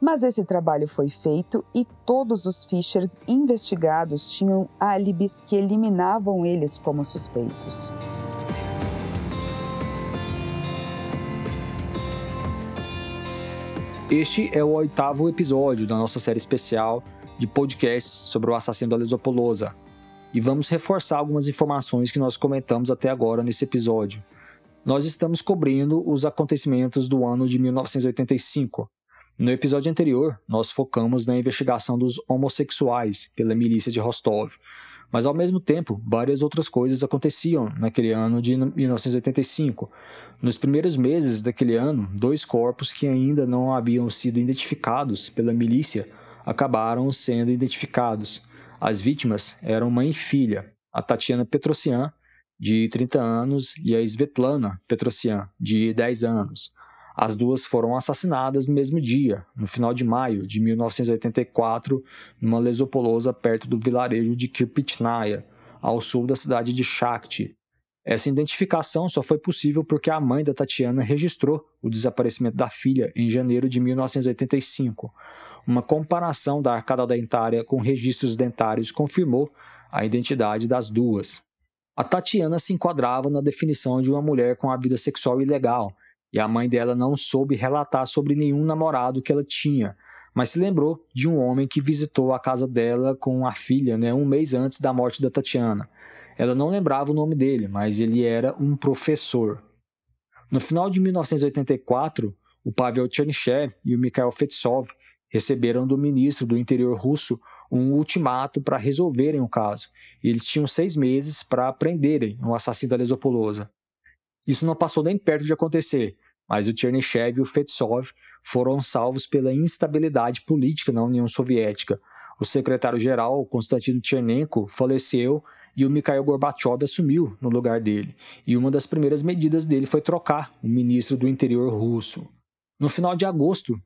Mas esse trabalho foi feito e todos os Fischers investigados tinham álibis que eliminavam eles como suspeitos. Este é o oitavo episódio da nossa série especial de podcasts sobre o assassino da Lesopolosa. E vamos reforçar algumas informações que nós comentamos até agora nesse episódio. Nós estamos cobrindo os acontecimentos do ano de 1985, no episódio anterior, nós focamos na investigação dos homossexuais pela milícia de Rostov, mas ao mesmo tempo, várias outras coisas aconteciam naquele ano de 1985. Nos primeiros meses daquele ano, dois corpos que ainda não haviam sido identificados pela milícia acabaram sendo identificados. As vítimas eram mãe e filha, a Tatiana Petrosian, de 30 anos, e a Svetlana Petrosian, de 10 anos. As duas foram assassinadas no mesmo dia, no final de maio de 1984, numa lesopolosa perto do vilarejo de Kirpitnaya, ao sul da cidade de Shakti. Essa identificação só foi possível porque a mãe da Tatiana registrou o desaparecimento da filha em janeiro de 1985. Uma comparação da arcada dentária com registros dentários confirmou a identidade das duas. A Tatiana se enquadrava na definição de uma mulher com a vida sexual ilegal, e a mãe dela não soube relatar sobre nenhum namorado que ela tinha, mas se lembrou de um homem que visitou a casa dela com a filha né, um mês antes da morte da Tatiana. Ela não lembrava o nome dele, mas ele era um professor. No final de 1984, o Pavel Chernyshев e o Mikhail Fetsov receberam do ministro do interior russo um ultimato para resolverem o caso. Eles tinham seis meses para prenderem o assassino da Lesopolosa. Isso não passou nem perto de acontecer, mas o Chernyshев e o Fetsov foram salvos pela instabilidade política na União Soviética. O secretário-geral, Konstantino Chernenko, faleceu e o Mikhail Gorbachev assumiu no lugar dele. E uma das primeiras medidas dele foi trocar o ministro do interior russo. No final de agosto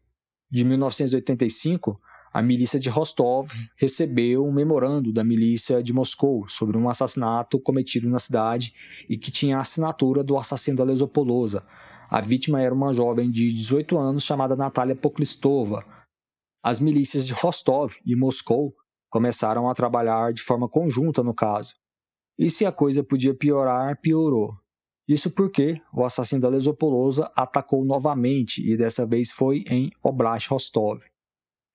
de 1985, a milícia de Rostov recebeu um memorando da milícia de Moscou sobre um assassinato cometido na cidade e que tinha a assinatura do assassino da Lesopolosa. A vítima era uma jovem de 18 anos chamada Natalia Poklistova. As milícias de Rostov e Moscou começaram a trabalhar de forma conjunta no caso. E se a coisa podia piorar, piorou. Isso porque o assassino da Lesopolosa atacou novamente e dessa vez foi em Oblast Rostov.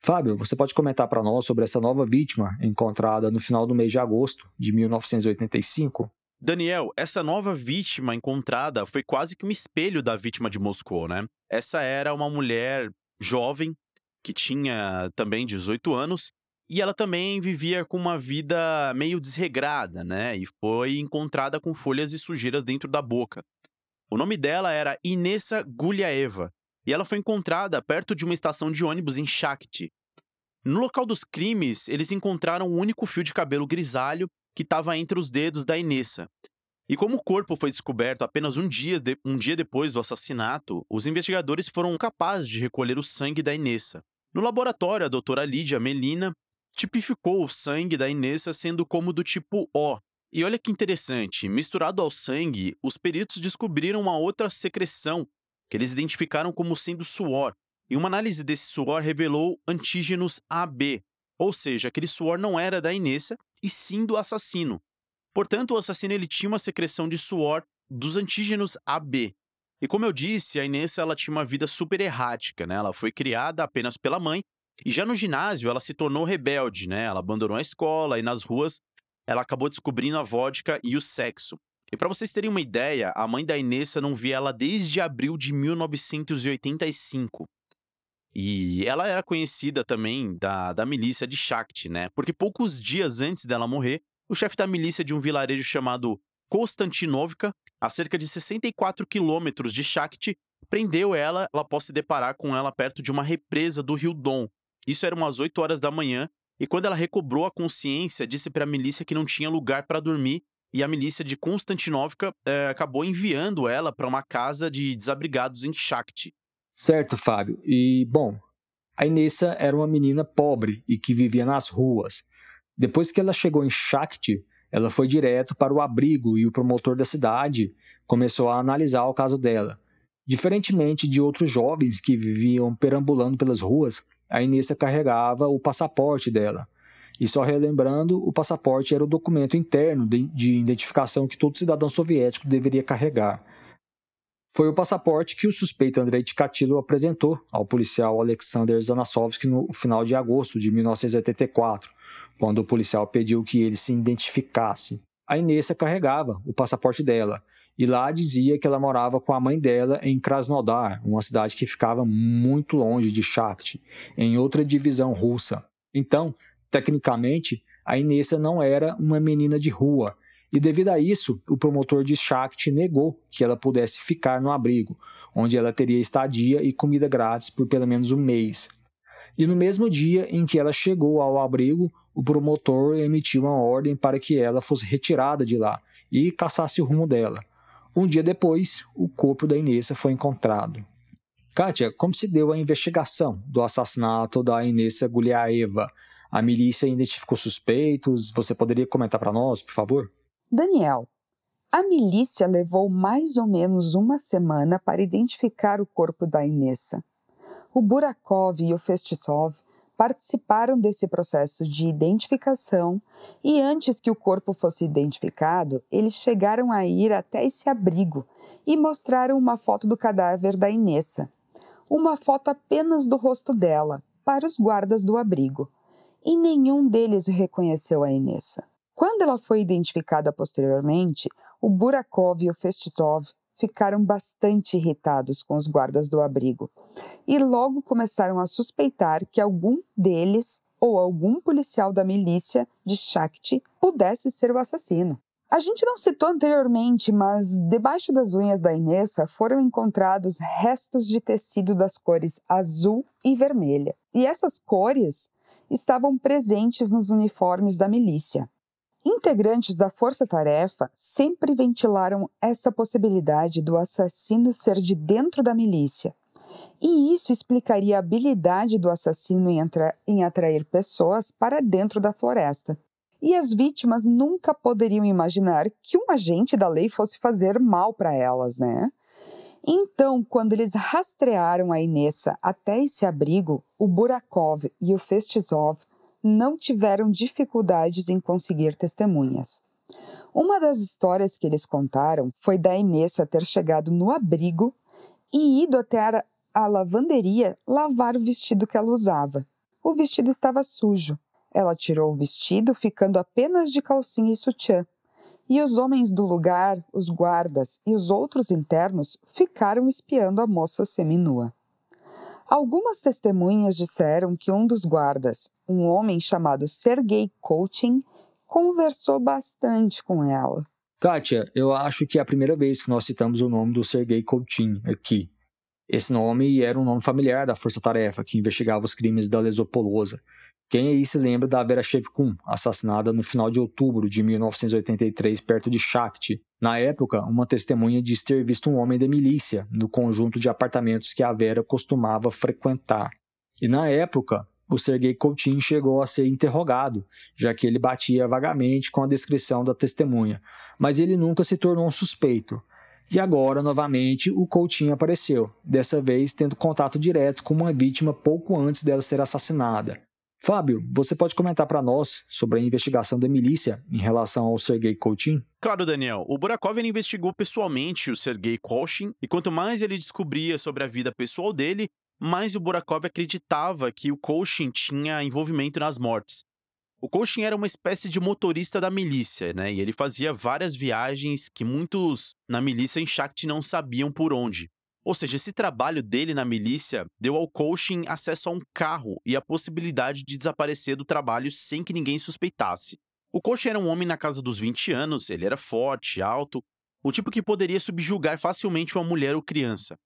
Fábio, você pode comentar para nós sobre essa nova vítima encontrada no final do mês de agosto de 1985? Daniel, essa nova vítima encontrada foi quase que um espelho da vítima de Moscou, né? Essa era uma mulher jovem que tinha também 18 anos e ela também vivia com uma vida meio desregrada, né? E foi encontrada com folhas e sujeiras dentro da boca. O nome dela era Inessa Gulyaeva e ela foi encontrada perto de uma estação de ônibus em Shakti. No local dos crimes, eles encontraram um único fio de cabelo grisalho que estava entre os dedos da Inessa. E como o corpo foi descoberto apenas um dia, de, um dia depois do assassinato, os investigadores foram capazes de recolher o sangue da Inessa. No laboratório, a doutora Lídia Melina tipificou o sangue da Inessa sendo como do tipo O, E olha que interessante, misturado ao sangue, os peritos descobriram uma outra secreção que eles identificaram como sendo suor. E uma análise desse suor revelou antígenos AB, ou seja, aquele suor não era da Inessa e sim do assassino. Portanto, o assassino ele tinha uma secreção de suor dos antígenos AB. E como eu disse, a Inessa ela tinha uma vida super errática, né? Ela foi criada apenas pela mãe e já no ginásio ela se tornou rebelde, né? Ela abandonou a escola e nas ruas ela acabou descobrindo a vodka e o sexo. E para vocês terem uma ideia, a mãe da Inessa não via ela desde abril de 1985. E ela era conhecida também da, da milícia de Shakti, né? Porque poucos dias antes dela morrer, o chefe da milícia de um vilarejo chamado Konstantinovka, a cerca de 64 quilômetros de Shakti, prendeu ela após se deparar com ela perto de uma represa do rio Don. Isso era umas 8 horas da manhã, e quando ela recobrou a consciência, disse para a milícia que não tinha lugar para dormir, e a milícia de Konstantinovka eh, acabou enviando ela para uma casa de desabrigados em Shakti. Certo, Fábio. E, bom, a Inessa era uma menina pobre e que vivia nas ruas. Depois que ela chegou em Shakti, ela foi direto para o abrigo e o promotor da cidade começou a analisar o caso dela. Diferentemente de outros jovens que viviam perambulando pelas ruas, a Inessa carregava o passaporte dela. E só relembrando, o passaporte era o documento interno de, de identificação que todo cidadão soviético deveria carregar. Foi o passaporte que o suspeito Andrei Tkatilo apresentou ao policial Alexander Zanasovsky no final de agosto de 1984, quando o policial pediu que ele se identificasse. A Inessa carregava o passaporte dela e lá dizia que ela morava com a mãe dela em Krasnodar, uma cidade que ficava muito longe de Shakti, em outra divisão russa. Então, tecnicamente, a Inessa não era uma menina de rua, e devido a isso, o promotor de Shakti negou que ela pudesse ficar no abrigo, onde ela teria estadia e comida grátis por pelo menos um mês. E no mesmo dia em que ela chegou ao abrigo, o promotor emitiu uma ordem para que ela fosse retirada de lá e caçasse o rumo dela. Um dia depois, o corpo da Inessa foi encontrado. Kátia, como se deu a investigação do assassinato da Inessa Guliaeva? A milícia identificou suspeitos? Você poderia comentar para nós, por favor? Daniel, a milícia levou mais ou menos uma semana para identificar o corpo da Inessa. O Burakov e o Festisov participaram desse processo de identificação e antes que o corpo fosse identificado, eles chegaram a ir até esse abrigo e mostraram uma foto do cadáver da Inessa. Uma foto apenas do rosto dela, para os guardas do abrigo. E nenhum deles reconheceu a Inessa. Quando ela foi identificada posteriormente, o Burakov e o Festisov ficaram bastante irritados com os guardas do abrigo e logo começaram a suspeitar que algum deles ou algum policial da milícia de Shakti pudesse ser o assassino. A gente não citou anteriormente, mas debaixo das unhas da Inessa foram encontrados restos de tecido das cores azul e vermelha. E essas cores estavam presentes nos uniformes da milícia. Integrantes da força-tarefa sempre ventilaram essa possibilidade do assassino ser de dentro da milícia. E isso explicaria a habilidade do assassino em, em atrair pessoas para dentro da floresta. E as vítimas nunca poderiam imaginar que um agente da lei fosse fazer mal para elas, né? Então, quando eles rastrearam a Inessa até esse abrigo, o Burakov e o Festisov não tiveram dificuldades em conseguir testemunhas. Uma das histórias que eles contaram foi da Inessa ter chegado no abrigo e ido até a, a lavanderia lavar o vestido que ela usava. O vestido estava sujo. Ela tirou o vestido, ficando apenas de calcinha e sutiã. E os homens do lugar, os guardas e os outros internos ficaram espiando a moça seminua. Algumas testemunhas disseram que um dos guardas, um homem chamado Sergei Koutin, conversou bastante com ela. Kátia, eu acho que é a primeira vez que nós citamos o nome do Sergei Koutin aqui. Esse nome era um nome familiar da Força Tarefa, que investigava os crimes da Lesopolosa. Quem aí se lembra da Vera Shevkun, assassinada no final de outubro de 1983, perto de Shakti? Na época, uma testemunha disse ter visto um homem da milícia no conjunto de apartamentos que a Vera costumava frequentar. E na época, o Sergei Coutinho chegou a ser interrogado, já que ele batia vagamente com a descrição da testemunha, mas ele nunca se tornou um suspeito. E agora, novamente, o Coutinho apareceu, dessa vez tendo contato direto com uma vítima pouco antes dela ser assassinada. Fábio, você pode comentar para nós sobre a investigação da milícia em relação ao Sergei Coutinho? Claro, Daniel. O Burakov investigou pessoalmente o Sergei Kolchin e quanto mais ele descobria sobre a vida pessoal dele, mais o Burakov acreditava que o Kolchin tinha envolvimento nas mortes. O Kolchin era uma espécie de motorista da milícia, né? E ele fazia várias viagens que muitos na milícia em Shakti não sabiam por onde. Ou seja, esse trabalho dele na milícia deu ao coaching acesso a um carro e a possibilidade de desaparecer do trabalho sem que ninguém suspeitasse. O coaching era um homem na casa dos 20 anos, ele era forte, alto, o tipo que poderia subjugar facilmente uma mulher ou criança.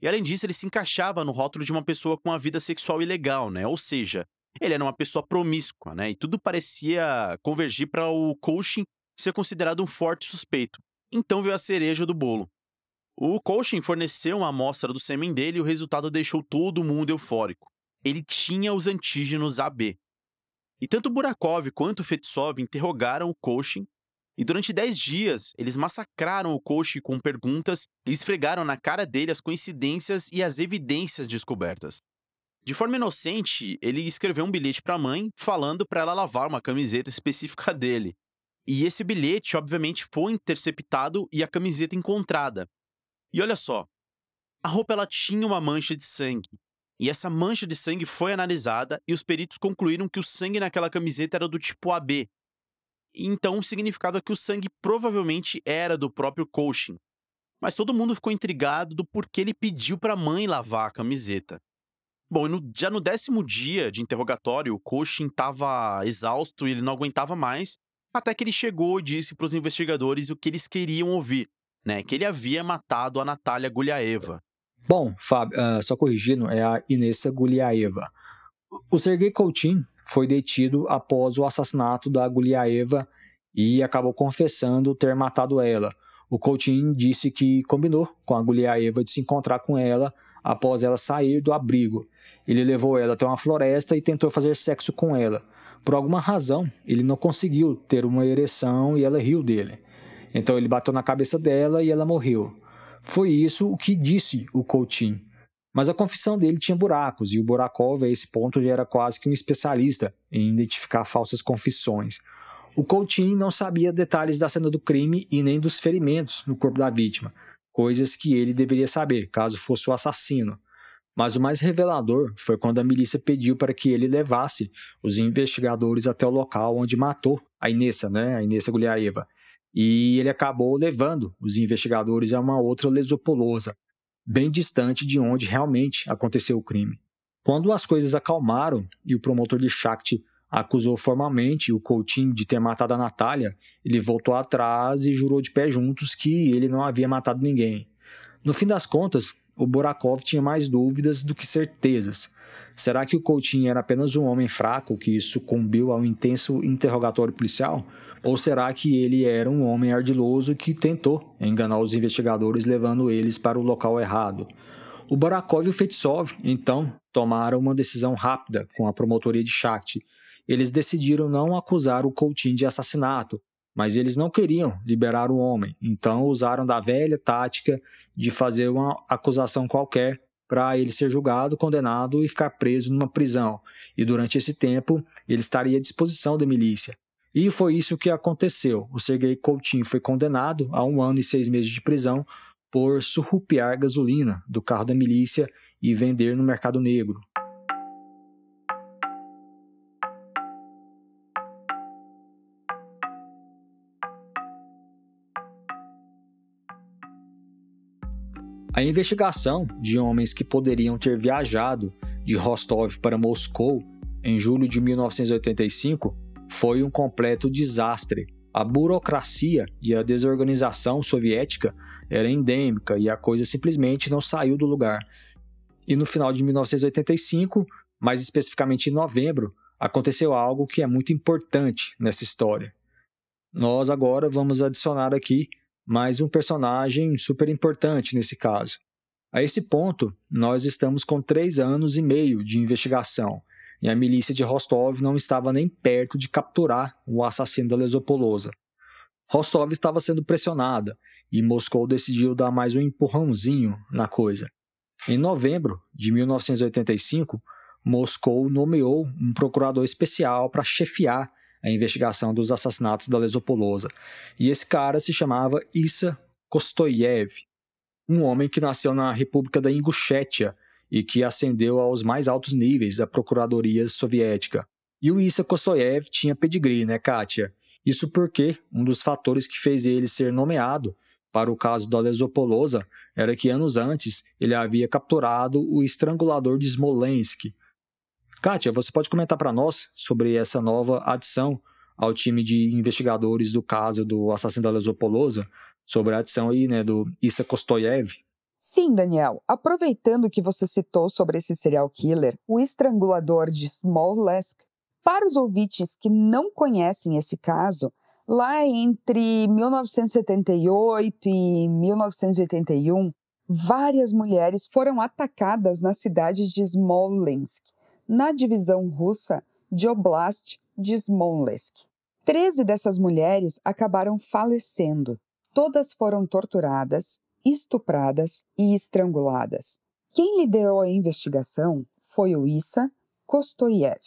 E além disso, ele se encaixava no rótulo de uma pessoa com uma vida sexual ilegal, né? Ou seja, ele era uma pessoa promíscua, né? E tudo parecia convergir para o coaching ser considerado um forte suspeito. Então veio a cereja do bolo. O coaching forneceu uma amostra do sêmen dele e o resultado deixou todo mundo eufórico. Ele tinha os antígenos AB. E tanto Burakov quanto Fetsov interrogaram o coaching, e durante 10 dias eles massacraram o coaching com perguntas e esfregaram na cara dele as coincidências e as evidências descobertas. De forma inocente, ele escreveu um bilhete para a mãe falando para ela lavar uma camiseta específica dele. E esse bilhete, obviamente, foi interceptado e a camiseta encontrada. E olha só, a roupa ela tinha uma mancha de sangue. E essa mancha de sangue foi analisada e os peritos concluíram que o sangue naquela camiseta era do tipo AB. Então significava que o sangue provavelmente era do próprio Coaching. Mas todo mundo ficou intrigado do porquê ele pediu para a mãe lavar a camiseta. Bom, no, já no décimo dia de interrogatório, o Coaching estava exausto e ele não aguentava mais, até que ele chegou e disse para os investigadores o que eles queriam ouvir né, que ele havia matado a Natália Guliaeva. Bom, Fábio, uh, só corrigindo, é a Inessa Guliaeva. O Sergei Coutinho foi detido após o assassinato da Guliaeva e acabou confessando ter matado ela. O Coutinho disse que combinou com a Guliaeva de se encontrar com ela após ela sair do abrigo. Ele levou ela até uma floresta e tentou fazer sexo com ela. Por alguma razão, ele não conseguiu ter uma ereção e ela riu dele. Então ele bateu na cabeça dela e ela morreu. Foi isso o que disse o Coutinho. Mas a confissão dele tinha buracos, e o Burakov, a esse ponto, já era quase que um especialista em identificar falsas confissões. O Coutinho não sabia detalhes da cena do crime e nem dos ferimentos no corpo da vítima, coisas que ele deveria saber, caso fosse o assassino. Mas o mais revelador foi quando a milícia pediu para que ele levasse os investigadores até o local onde matou a Inessa, né, a Inessa Guliaeva, e ele acabou levando os investigadores a uma outra lesopolosa, bem distante de onde realmente aconteceu o crime. Quando as coisas acalmaram e o promotor de Shakti acusou formalmente o Coutinho de ter matado a Natália, ele voltou atrás e jurou de pé juntos que ele não havia matado ninguém. No fim das contas, o Borakov tinha mais dúvidas do que certezas. Será que o Coutinho era apenas um homem fraco que sucumbiu ao intenso interrogatório policial? Ou será que ele era um homem ardiloso que tentou enganar os investigadores, levando eles para o local errado? O Barakov e o Fetsov, então, tomaram uma decisão rápida com a promotoria de Shakti. Eles decidiram não acusar o Coutinho de assassinato, mas eles não queriam liberar o homem, então usaram da velha tática de fazer uma acusação qualquer para ele ser julgado, condenado e ficar preso numa prisão. E durante esse tempo, ele estaria à disposição da milícia. E foi isso que aconteceu. O Sergei Coutinho foi condenado a um ano e seis meses de prisão por surrupiar gasolina do carro da milícia e vender no mercado negro. A investigação de homens que poderiam ter viajado de Rostov para Moscou em julho de 1985 foi um completo desastre. A burocracia e a desorganização soviética era endêmica e a coisa simplesmente não saiu do lugar. E no final de 1985, mais especificamente em novembro, aconteceu algo que é muito importante nessa história. Nós agora vamos adicionar aqui mais um personagem super importante nesse caso. A esse ponto, nós estamos com três anos e meio de investigação e a milícia de Rostov não estava nem perto de capturar o assassino da Lesopolosa. Rostov estava sendo pressionada e Moscou decidiu dar mais um empurrãozinho na coisa. Em novembro de 1985, Moscou nomeou um procurador especial para chefiar a investigação dos assassinatos da Lesopolosa, e esse cara se chamava Issa Kostoyev, um homem que nasceu na República da Ingushétia e que ascendeu aos mais altos níveis da Procuradoria Soviética. E o Issa Kostoyev tinha pedigree, né, Kátia? Isso porque um dos fatores que fez ele ser nomeado para o caso da Lesopolosa era que anos antes ele havia capturado o estrangulador de Smolensk. Kátia, você pode comentar para nós sobre essa nova adição ao time de investigadores do caso do assassino da Lesopolosa, sobre a adição aí, né, do Issa Kostoyev? Sim, Daniel. Aproveitando que você citou sobre esse serial killer, o estrangulador de Smolensk, para os ouvintes que não conhecem esse caso, lá entre 1978 e 1981, várias mulheres foram atacadas na cidade de Smolensk, na divisão russa de Oblast de Smolensk. Treze dessas mulheres acabaram falecendo. Todas foram torturadas estupradas e estranguladas. Quem liderou a investigação foi o Issa Kostoyev.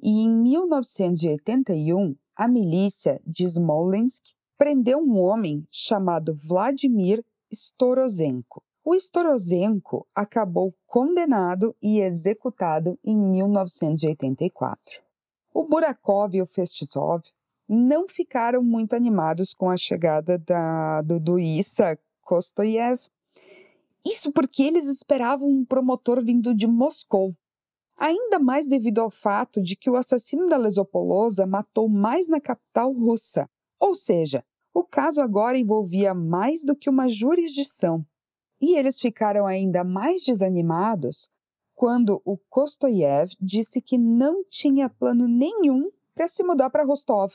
E em 1981, a milícia de Smolensk prendeu um homem chamado Vladimir Storozenko. O Storozenko acabou condenado e executado em 1984. O Burakov e o Festisov não ficaram muito animados com a chegada da, do, do Issa Kostoyev. Isso porque eles esperavam um promotor vindo de Moscou, ainda mais devido ao fato de que o assassino da Lesopolosa matou mais na capital russa, ou seja, o caso agora envolvia mais do que uma jurisdição. E eles ficaram ainda mais desanimados quando o Kostoyev disse que não tinha plano nenhum para se mudar para Rostov.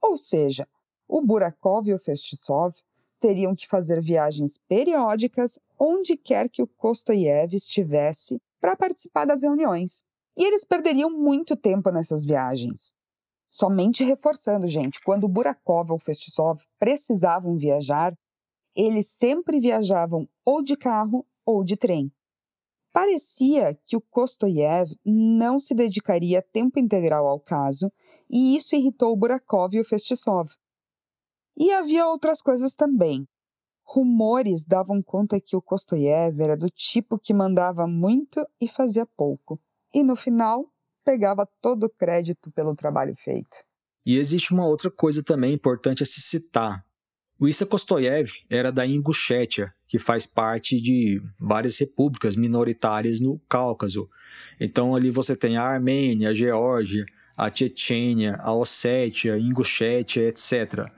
Ou seja, o Burakov e o Festisov teriam que fazer viagens periódicas onde quer que o Kostoyev estivesse para participar das reuniões. E eles perderiam muito tempo nessas viagens. Somente reforçando, gente, quando Burakov ou Festisov precisavam viajar, eles sempre viajavam ou de carro ou de trem. Parecia que o Kostoyev não se dedicaria tempo integral ao caso, e isso irritou Burakov e o Festisov. E havia outras coisas também. Rumores davam conta que o Kostoyev era do tipo que mandava muito e fazia pouco, e no final pegava todo o crédito pelo trabalho feito. E existe uma outra coisa também importante a se citar. O Issa Kostoyev era da Ingushétia, que faz parte de várias repúblicas minoritárias no Cáucaso. Então ali você tem a Armênia, a Geórgia, a Chechênia, a Ossétia, a Ingushétia, etc.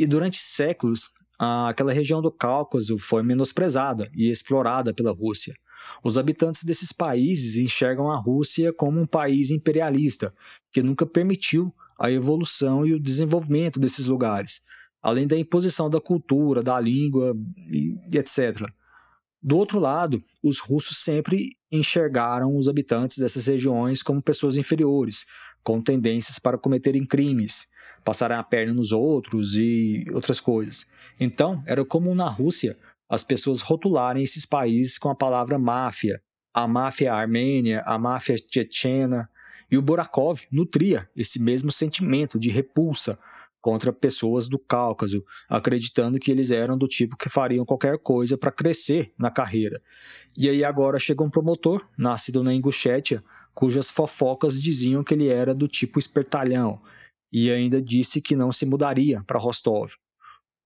E durante séculos, aquela região do Cáucaso foi menosprezada e explorada pela Rússia. Os habitantes desses países enxergam a Rússia como um país imperialista, que nunca permitiu a evolução e o desenvolvimento desses lugares, além da imposição da cultura, da língua e, etc. Do outro lado, os russos sempre enxergaram os habitantes dessas regiões como pessoas inferiores, com tendências para cometerem crimes, passarem a perna nos outros e outras coisas. Então, era comum na Rússia as pessoas rotularem esses países com a palavra máfia, a máfia armênia, a máfia tchetchena, e o Borakov nutria esse mesmo sentimento de repulsa contra pessoas do Cáucaso, acreditando que eles eram do tipo que fariam qualquer coisa para crescer na carreira. E aí agora chega um promotor, nascido na Ingushétia, cujas fofocas diziam que ele era do tipo espertalhão, e ainda disse que não se mudaria para Rostov.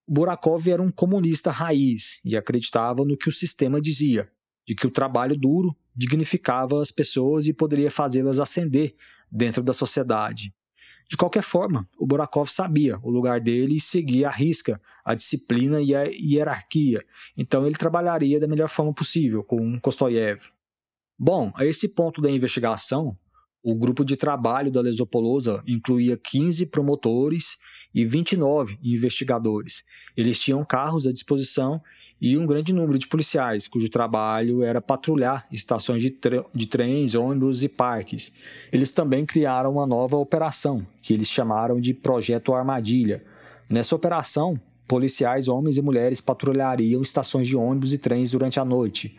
Burakov era um comunista raiz e acreditava no que o sistema dizia, de que o trabalho duro dignificava as pessoas e poderia fazê-las ascender dentro da sociedade. De qualquer forma, o Burakov sabia o lugar dele e seguia à risca a disciplina e a hierarquia, então ele trabalharia da melhor forma possível com Kostoyev. Bom, a esse ponto da investigação, o grupo de trabalho da Lesopolosa incluía 15 promotores e 29 investigadores. Eles tinham carros à disposição e um grande número de policiais, cujo trabalho era patrulhar estações de, de trens, ônibus e parques. Eles também criaram uma nova operação, que eles chamaram de Projeto Armadilha. Nessa operação, policiais, homens e mulheres, patrulhariam estações de ônibus e trens durante a noite.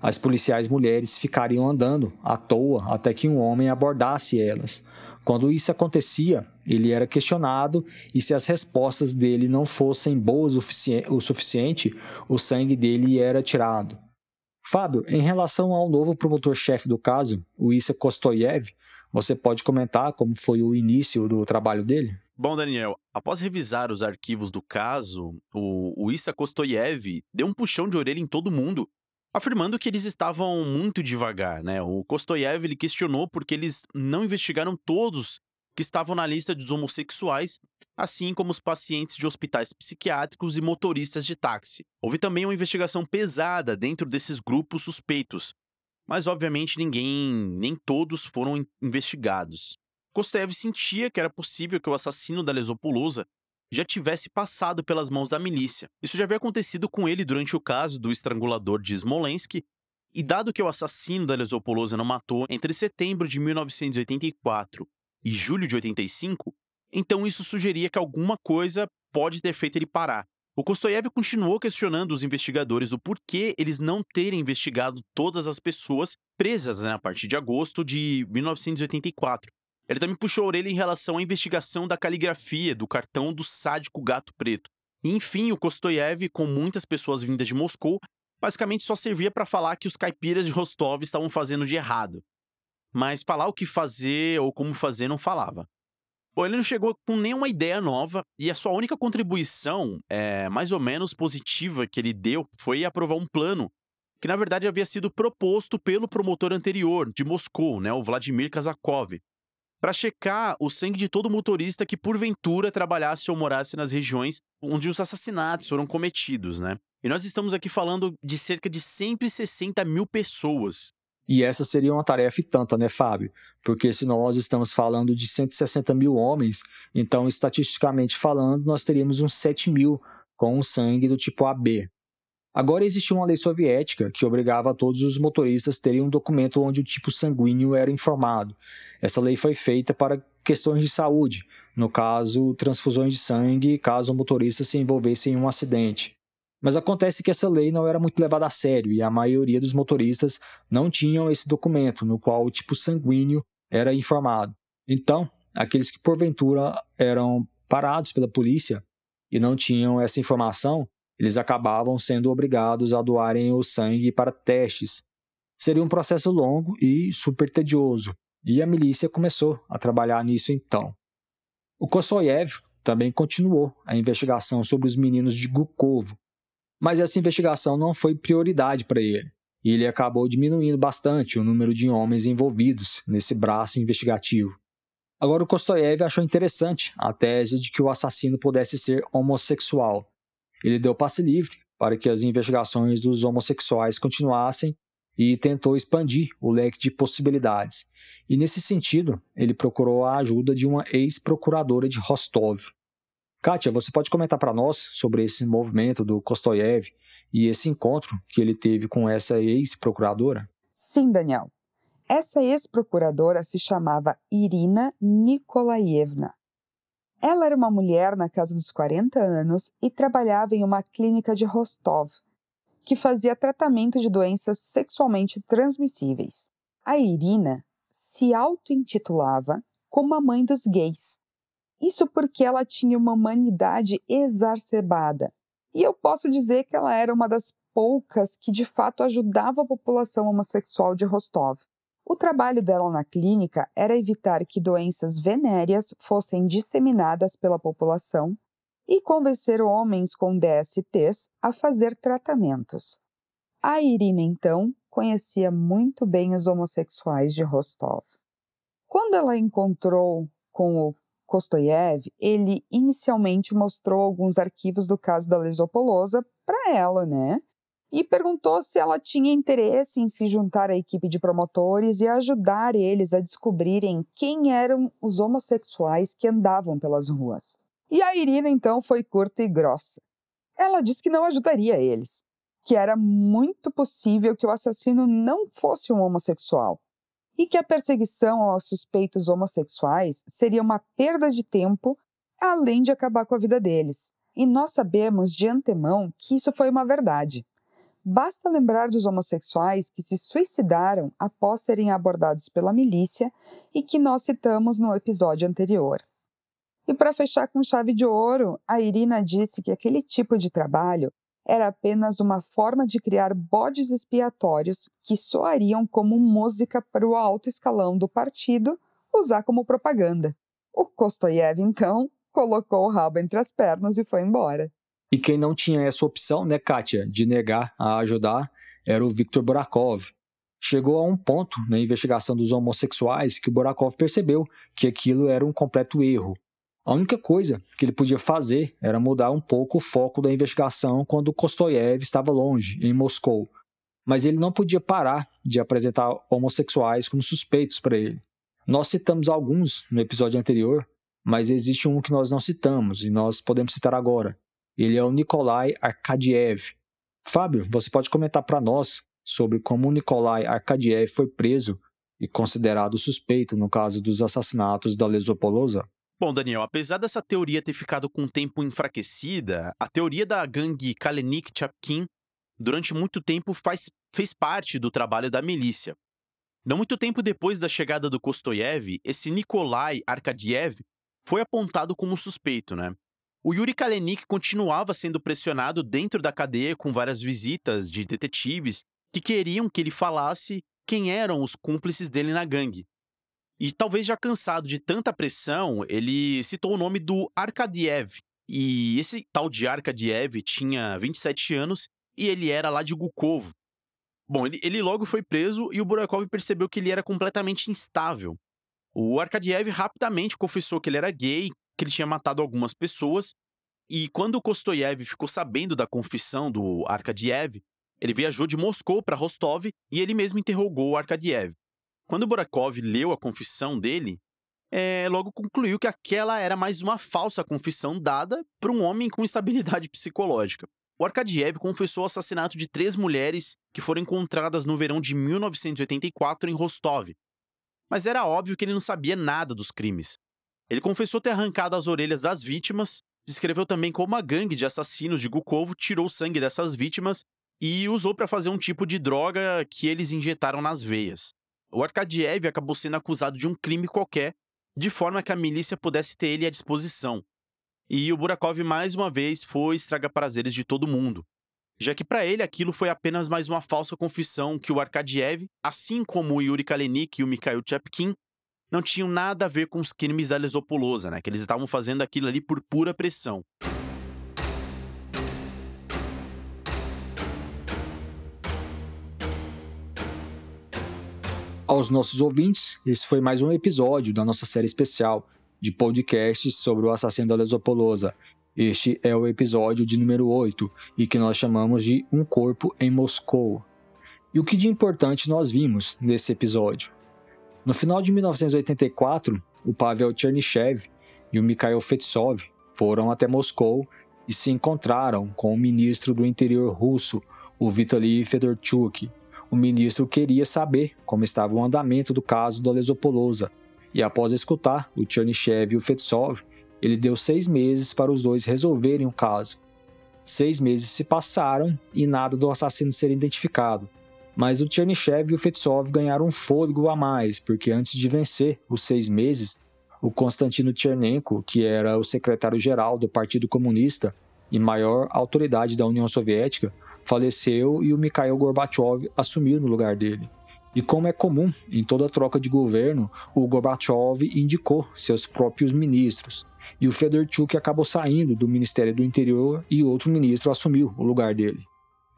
As policiais mulheres ficariam andando à toa até que um homem abordasse elas. Quando isso acontecia, ele era questionado e se as respostas dele não fossem boas o suficiente, o sangue dele era tirado. Fábio, em relação ao novo promotor-chefe do caso, o Issa Kostoyev, você pode comentar como foi o início do trabalho dele? Bom, Daniel, após revisar os arquivos do caso, o, o Issa Kostoyev deu um puxão de orelha em todo mundo afirmando que eles estavam muito devagar, né? O Kostoyev ele questionou porque eles não investigaram todos que estavam na lista dos homossexuais, assim como os pacientes de hospitais psiquiátricos e motoristas de táxi. Houve também uma investigação pesada dentro desses grupos suspeitos, mas obviamente ninguém, nem todos foram investigados. Kostoyev sentia que era possível que o assassino da Lesopolusa já tivesse passado pelas mãos da milícia. Isso já havia acontecido com ele durante o caso do estrangulador de Smolensk, e dado que o assassino da Lesopolosa não matou entre setembro de 1984 e julho de 85, então isso sugeria que alguma coisa pode ter feito ele parar. O Kostoyev continuou questionando os investigadores o porquê eles não terem investigado todas as pessoas presas né, a partir de agosto de 1984, ele também puxou a orelha em relação à investigação da caligrafia do cartão do sádico gato preto. E, enfim, o Kostoyev, com muitas pessoas vindas de Moscou, basicamente só servia para falar que os caipiras de Rostov estavam fazendo de errado. Mas falar o que fazer ou como fazer não falava. Bom, ele não chegou com nenhuma ideia nova e a sua única contribuição, é, mais ou menos positiva, que ele deu foi aprovar um plano que, na verdade, havia sido proposto pelo promotor anterior de Moscou, né, o Vladimir Kazakov, para checar o sangue de todo motorista que porventura trabalhasse ou morasse nas regiões onde os assassinatos foram cometidos, né? E nós estamos aqui falando de cerca de 160 mil pessoas. E essa seria uma tarefa e tanta, né, Fábio? Porque se nós estamos falando de 160 mil homens, então, estatisticamente falando, nós teríamos uns 7 mil com o sangue do tipo AB. Agora existia uma lei soviética que obrigava todos os motoristas a terem um documento onde o tipo sanguíneo era informado. Essa lei foi feita para questões de saúde, no caso, transfusões de sangue, caso o motorista se envolvesse em um acidente. Mas acontece que essa lei não era muito levada a sério e a maioria dos motoristas não tinham esse documento no qual o tipo sanguíneo era informado. Então, aqueles que porventura eram parados pela polícia e não tinham essa informação eles acabavam sendo obrigados a doarem o sangue para testes. Seria um processo longo e super tedioso, e a milícia começou a trabalhar nisso então. O Kosoyev também continuou a investigação sobre os meninos de Gukovo, mas essa investigação não foi prioridade para ele, e ele acabou diminuindo bastante o número de homens envolvidos nesse braço investigativo. Agora, o Kostoyev achou interessante a tese de que o assassino pudesse ser homossexual, ele deu passe livre para que as investigações dos homossexuais continuassem e tentou expandir o leque de possibilidades. E nesse sentido, ele procurou a ajuda de uma ex-procuradora de Rostov. Kátia, você pode comentar para nós sobre esse movimento do Kostoyev e esse encontro que ele teve com essa ex-procuradora? Sim, Daniel. Essa ex-procuradora se chamava Irina Nikolaevna. Ela era uma mulher na casa dos 40 anos e trabalhava em uma clínica de Rostov, que fazia tratamento de doenças sexualmente transmissíveis. A Irina se auto-intitulava como a mãe dos gays. Isso porque ela tinha uma humanidade exacerbada. E eu posso dizer que ela era uma das poucas que de fato ajudava a população homossexual de Rostov. O trabalho dela na clínica era evitar que doenças venéreas fossem disseminadas pela população e convencer homens com DSTs a fazer tratamentos. A Irina, então, conhecia muito bem os homossexuais de Rostov. Quando ela encontrou com o Kostoyev, ele inicialmente mostrou alguns arquivos do caso da Lesopolosa para ela, né? E perguntou se ela tinha interesse em se juntar à equipe de promotores e ajudar eles a descobrirem quem eram os homossexuais que andavam pelas ruas. E a Irina então foi curta e grossa. Ela disse que não ajudaria eles. que era muito possível que o assassino não fosse um homossexual e que a perseguição aos suspeitos homossexuais seria uma perda de tempo, além de acabar com a vida deles. E nós sabemos de antemão que isso foi uma verdade. Basta lembrar dos homossexuais que se suicidaram após serem abordados pela milícia e que nós citamos no episódio anterior. E para fechar com chave de ouro, a Irina disse que aquele tipo de trabalho era apenas uma forma de criar bodes expiatórios que soariam como música para o alto escalão do partido usar como propaganda. O Kostoyev, então, colocou o rabo entre as pernas e foi embora. E quem não tinha essa opção, né, Kátia, de negar a ajudar, era o Viktor Borakov. Chegou a um ponto na investigação dos homossexuais que o Borakov percebeu que aquilo era um completo erro. A única coisa que ele podia fazer era mudar um pouco o foco da investigação quando Kostoyev estava longe, em Moscou. Mas ele não podia parar de apresentar homossexuais como suspeitos para ele. Nós citamos alguns no episódio anterior, mas existe um que nós não citamos e nós podemos citar agora, ele é o Nikolai Arkadiev. Fábio, você pode comentar para nós sobre como o Nikolai Arkadiev foi preso e considerado suspeito no caso dos assassinatos da Lesopolosa? Bom, Daniel, apesar dessa teoria ter ficado com o tempo enfraquecida, a teoria da gangue Kalenik Chapkin durante muito tempo faz, fez parte do trabalho da milícia. Não muito tempo depois da chegada do Kostoyev, esse Nikolai Arkadiev foi apontado como suspeito, né? O Yuri Kalenik continuava sendo pressionado dentro da cadeia com várias visitas de detetives que queriam que ele falasse quem eram os cúmplices dele na gangue. E talvez já cansado de tanta pressão, ele citou o nome do Arkadiev. E esse tal de Arkadiev tinha 27 anos e ele era lá de Gukovo. Bom, ele, ele logo foi preso e o Burakov percebeu que ele era completamente instável. O Arkadiev rapidamente confessou que ele era gay, que ele tinha matado algumas pessoas. E quando Kostoyev ficou sabendo da confissão do Arkadiev, ele viajou de Moscou para Rostov e ele mesmo interrogou o Arkadiev. Quando Borakov leu a confissão dele, é, logo concluiu que aquela era mais uma falsa confissão dada para um homem com instabilidade psicológica. O Arkadiev confessou o assassinato de três mulheres que foram encontradas no verão de 1984 em Rostov. Mas era óbvio que ele não sabia nada dos crimes. Ele confessou ter arrancado as orelhas das vítimas, descreveu também como uma gangue de assassinos de Gukovo tirou o sangue dessas vítimas e usou para fazer um tipo de droga que eles injetaram nas veias. O Arkadiev acabou sendo acusado de um crime qualquer, de forma que a milícia pudesse ter ele à disposição. E o Burakov mais uma vez foi estragar prazeres de todo mundo, já que para ele aquilo foi apenas mais uma falsa confissão que o Arkadiev, assim como o Yuri Kalenik e o Mikhail Chapkin, não tinham nada a ver com os crimes da Lesopolosa, né? Que eles estavam fazendo aquilo ali por pura pressão. Aos nossos ouvintes, esse foi mais um episódio da nossa série especial de podcasts sobre o assassino da Lesopolosa. Este é o episódio de número 8 e que nós chamamos de Um Corpo em Moscou. E o que de importante nós vimos nesse episódio? No final de 1984, o Pavel Chernyshevs e o Mikhail Fetsov foram até Moscou e se encontraram com o ministro do interior russo, o Vitaly Fedorchuk. O ministro queria saber como estava o andamento do caso da Lesopolosa, e após escutar o Chernyshevs e o Fetsov, ele deu seis meses para os dois resolverem o caso. Seis meses se passaram e nada do assassino ser identificado. Mas o Chernyshevs e o Fetsov ganharam um fôlego a mais, porque antes de vencer os seis meses, o Konstantino Chernenko, que era o secretário-geral do Partido Comunista e maior autoridade da União Soviética, faleceu e o Mikhail Gorbachev assumiu no lugar dele. E como é comum em toda troca de governo, o Gorbachev indicou seus próprios ministros. E o Fedorchuk acabou saindo do Ministério do Interior e outro ministro assumiu o lugar dele.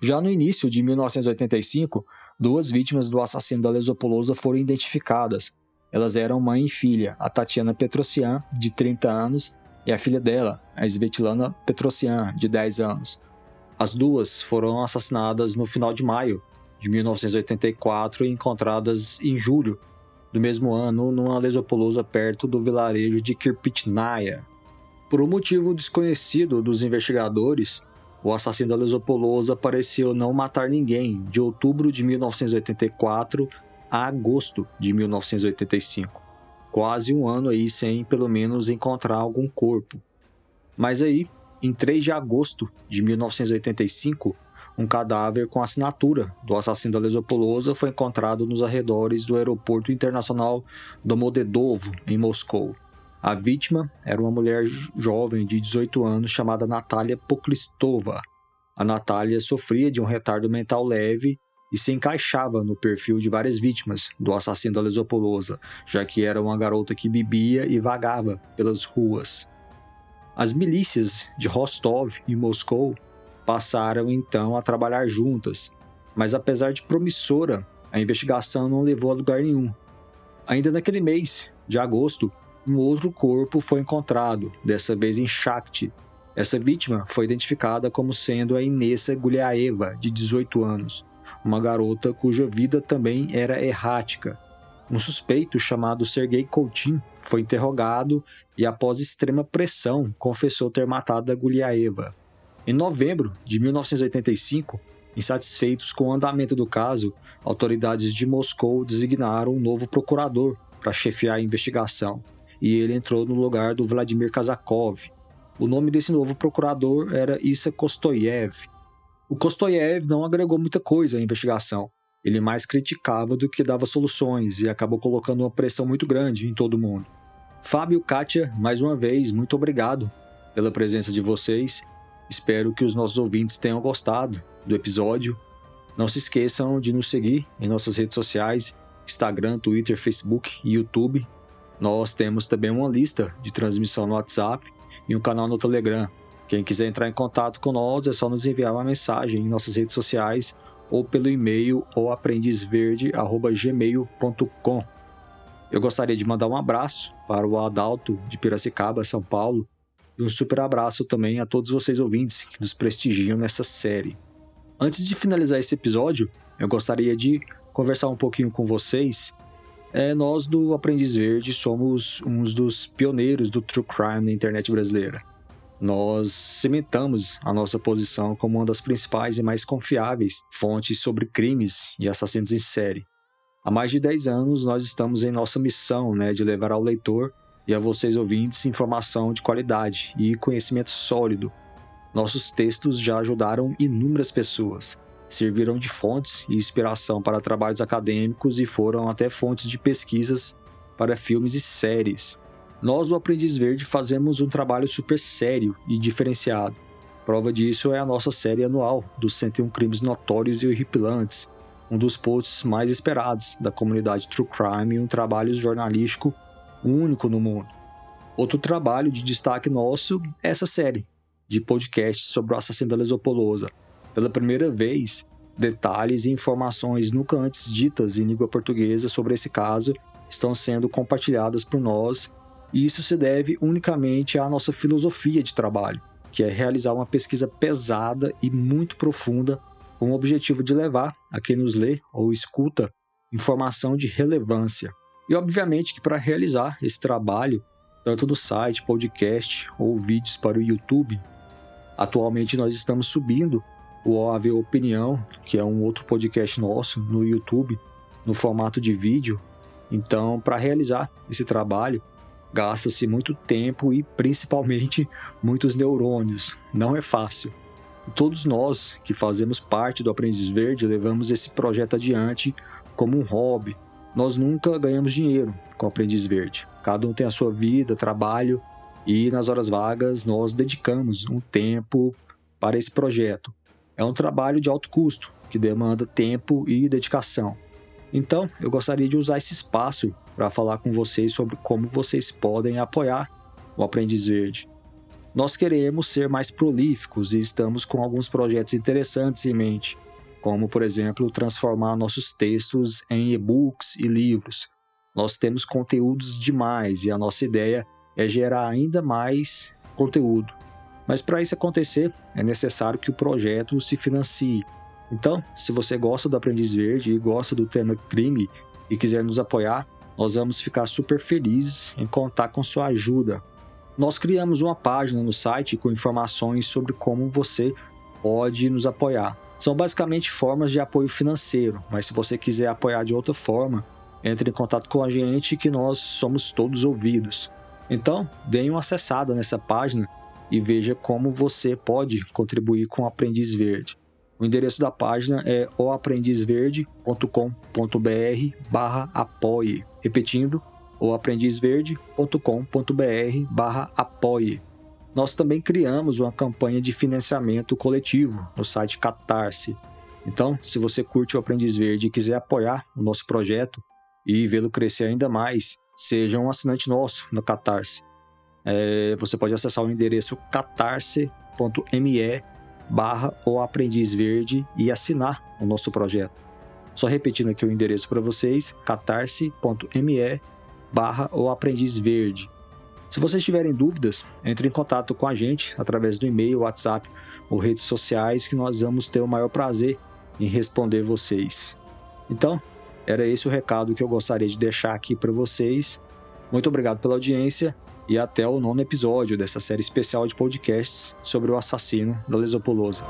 Já no início de 1985, duas vítimas do assassino da Lesopolosa foram identificadas. Elas eram mãe e filha, a Tatiana Petrosian, de 30 anos, e a filha dela, a Svetlana Petrosian, de 10 anos. As duas foram assassinadas no final de maio de 1984 e encontradas em julho do mesmo ano numa lesopolosa perto do vilarejo de Kirpitnaya. Por um motivo desconhecido dos investigadores, o assassino da Lesopolosa pareceu não matar ninguém de outubro de 1984 a agosto de 1985. Quase um ano aí sem pelo menos encontrar algum corpo. Mas aí, em 3 de agosto de 1985, um cadáver com assinatura do assassino da Lesopolosa foi encontrado nos arredores do aeroporto internacional Domodedovo, em Moscou. A vítima era uma mulher jovem de 18 anos chamada Natália Poklistova. A Natália sofria de um retardo mental leve e se encaixava no perfil de várias vítimas do assassino da Lesopolosa, já que era uma garota que bebia e vagava pelas ruas. As milícias de Rostov e Moscou passaram então a trabalhar juntas, mas apesar de promissora, a investigação não levou a lugar nenhum. Ainda naquele mês de agosto, um outro corpo foi encontrado, dessa vez em Shakhty. Essa vítima foi identificada como sendo a Inessa Guliaeva, de 18 anos, uma garota cuja vida também era errática. Um suspeito chamado Sergei Koutin foi interrogado e, após extrema pressão, confessou ter matado a Guliaeva. Em novembro de 1985, insatisfeitos com o andamento do caso, autoridades de Moscou designaram um novo procurador para chefiar a investigação, e ele entrou no lugar do Vladimir Kazakov. O nome desse novo procurador era Issa Kostoyev. O Kostoyev não agregou muita coisa à investigação. Ele mais criticava do que dava soluções e acabou colocando uma pressão muito grande em todo mundo. Fábio Kátia, mais uma vez, muito obrigado pela presença de vocês. Espero que os nossos ouvintes tenham gostado do episódio. Não se esqueçam de nos seguir em nossas redes sociais: Instagram, Twitter, Facebook e YouTube. Nós temos também uma lista de transmissão no WhatsApp e um canal no Telegram. Quem quiser entrar em contato com nós é só nos enviar uma mensagem em nossas redes sociais ou pelo e-mail ou aprendizverde@gmail.com. Eu gostaria de mandar um abraço para o Adalto de Piracicaba, São Paulo, e um super abraço também a todos vocês ouvintes que nos prestigiam nessa série. Antes de finalizar esse episódio, eu gostaria de conversar um pouquinho com vocês. É, nós do Aprendiz Verde somos uns dos pioneiros do true crime na internet brasileira. Nós cimentamos a nossa posição como uma das principais e mais confiáveis fontes sobre crimes e assassinos em série. Há mais de 10 anos, nós estamos em nossa missão né, de levar ao leitor e a vocês ouvintes informação de qualidade e conhecimento sólido. Nossos textos já ajudaram inúmeras pessoas, serviram de fontes e inspiração para trabalhos acadêmicos e foram até fontes de pesquisas para filmes e séries. Nós, do Aprendiz Verde, fazemos um trabalho super sério e diferenciado. Prova disso é a nossa série anual dos 101 Crimes Notórios e Horripilantes, um dos posts mais esperados da comunidade True Crime e um trabalho jornalístico único no mundo. Outro trabalho de destaque nosso é essa série de podcasts sobre o assassino da Lesopolosa. Pela primeira vez, detalhes e informações nunca antes ditas em língua portuguesa sobre esse caso estão sendo compartilhadas por nós, e isso se deve unicamente à nossa filosofia de trabalho, que é realizar uma pesquisa pesada e muito profunda com o objetivo de levar a quem nos lê ou escuta informação de relevância. E obviamente que para realizar esse trabalho, tanto no site, podcast ou vídeos para o YouTube, atualmente nós estamos subindo o OAV Opinião, que é um outro podcast nosso no YouTube, no formato de vídeo. Então, para realizar esse trabalho, gasta-se muito tempo e principalmente muitos neurônios. Não é fácil. Todos nós que fazemos parte do Aprendiz Verde levamos esse projeto adiante como um hobby. Nós nunca ganhamos dinheiro com o Aprendiz Verde. Cada um tem a sua vida, trabalho e nas horas vagas nós dedicamos um tempo para esse projeto. É um trabalho de alto custo que demanda tempo e dedicação. Então, eu gostaria de usar esse espaço para falar com vocês sobre como vocês podem apoiar o Aprendiz Verde. Nós queremos ser mais prolíficos e estamos com alguns projetos interessantes em mente, como, por exemplo, transformar nossos textos em e-books e livros. Nós temos conteúdos demais e a nossa ideia é gerar ainda mais conteúdo. Mas para isso acontecer, é necessário que o projeto se financie. Então, se você gosta do Aprendiz Verde e gosta do tema crime e quiser nos apoiar, nós vamos ficar super felizes em contar com sua ajuda. Nós criamos uma página no site com informações sobre como você pode nos apoiar. São basicamente formas de apoio financeiro, mas se você quiser apoiar de outra forma, entre em contato com a gente que nós somos todos ouvidos. Então, dê uma acessada nessa página e veja como você pode contribuir com o Aprendiz Verde. O endereço da página é oaprendizverde.com.br barra apoie. Repetindo, oaprendizverde.com.br barra apoie. Nós também criamos uma campanha de financiamento coletivo no site Catarse. Então, se você curte o Aprendiz Verde e quiser apoiar o nosso projeto e vê-lo crescer ainda mais, seja um assinante nosso no Catarse. É, você pode acessar o endereço catarse.me barra o Aprendiz Verde e assinar o nosso projeto. Só repetindo aqui o endereço para vocês, catarse.me barra o Aprendiz Verde. Se vocês tiverem dúvidas, entre em contato com a gente através do e-mail, WhatsApp ou redes sociais que nós vamos ter o maior prazer em responder vocês. Então, era esse o recado que eu gostaria de deixar aqui para vocês. Muito obrigado pela audiência e até o nono episódio dessa série especial de podcasts sobre o assassino da Lesopolosa.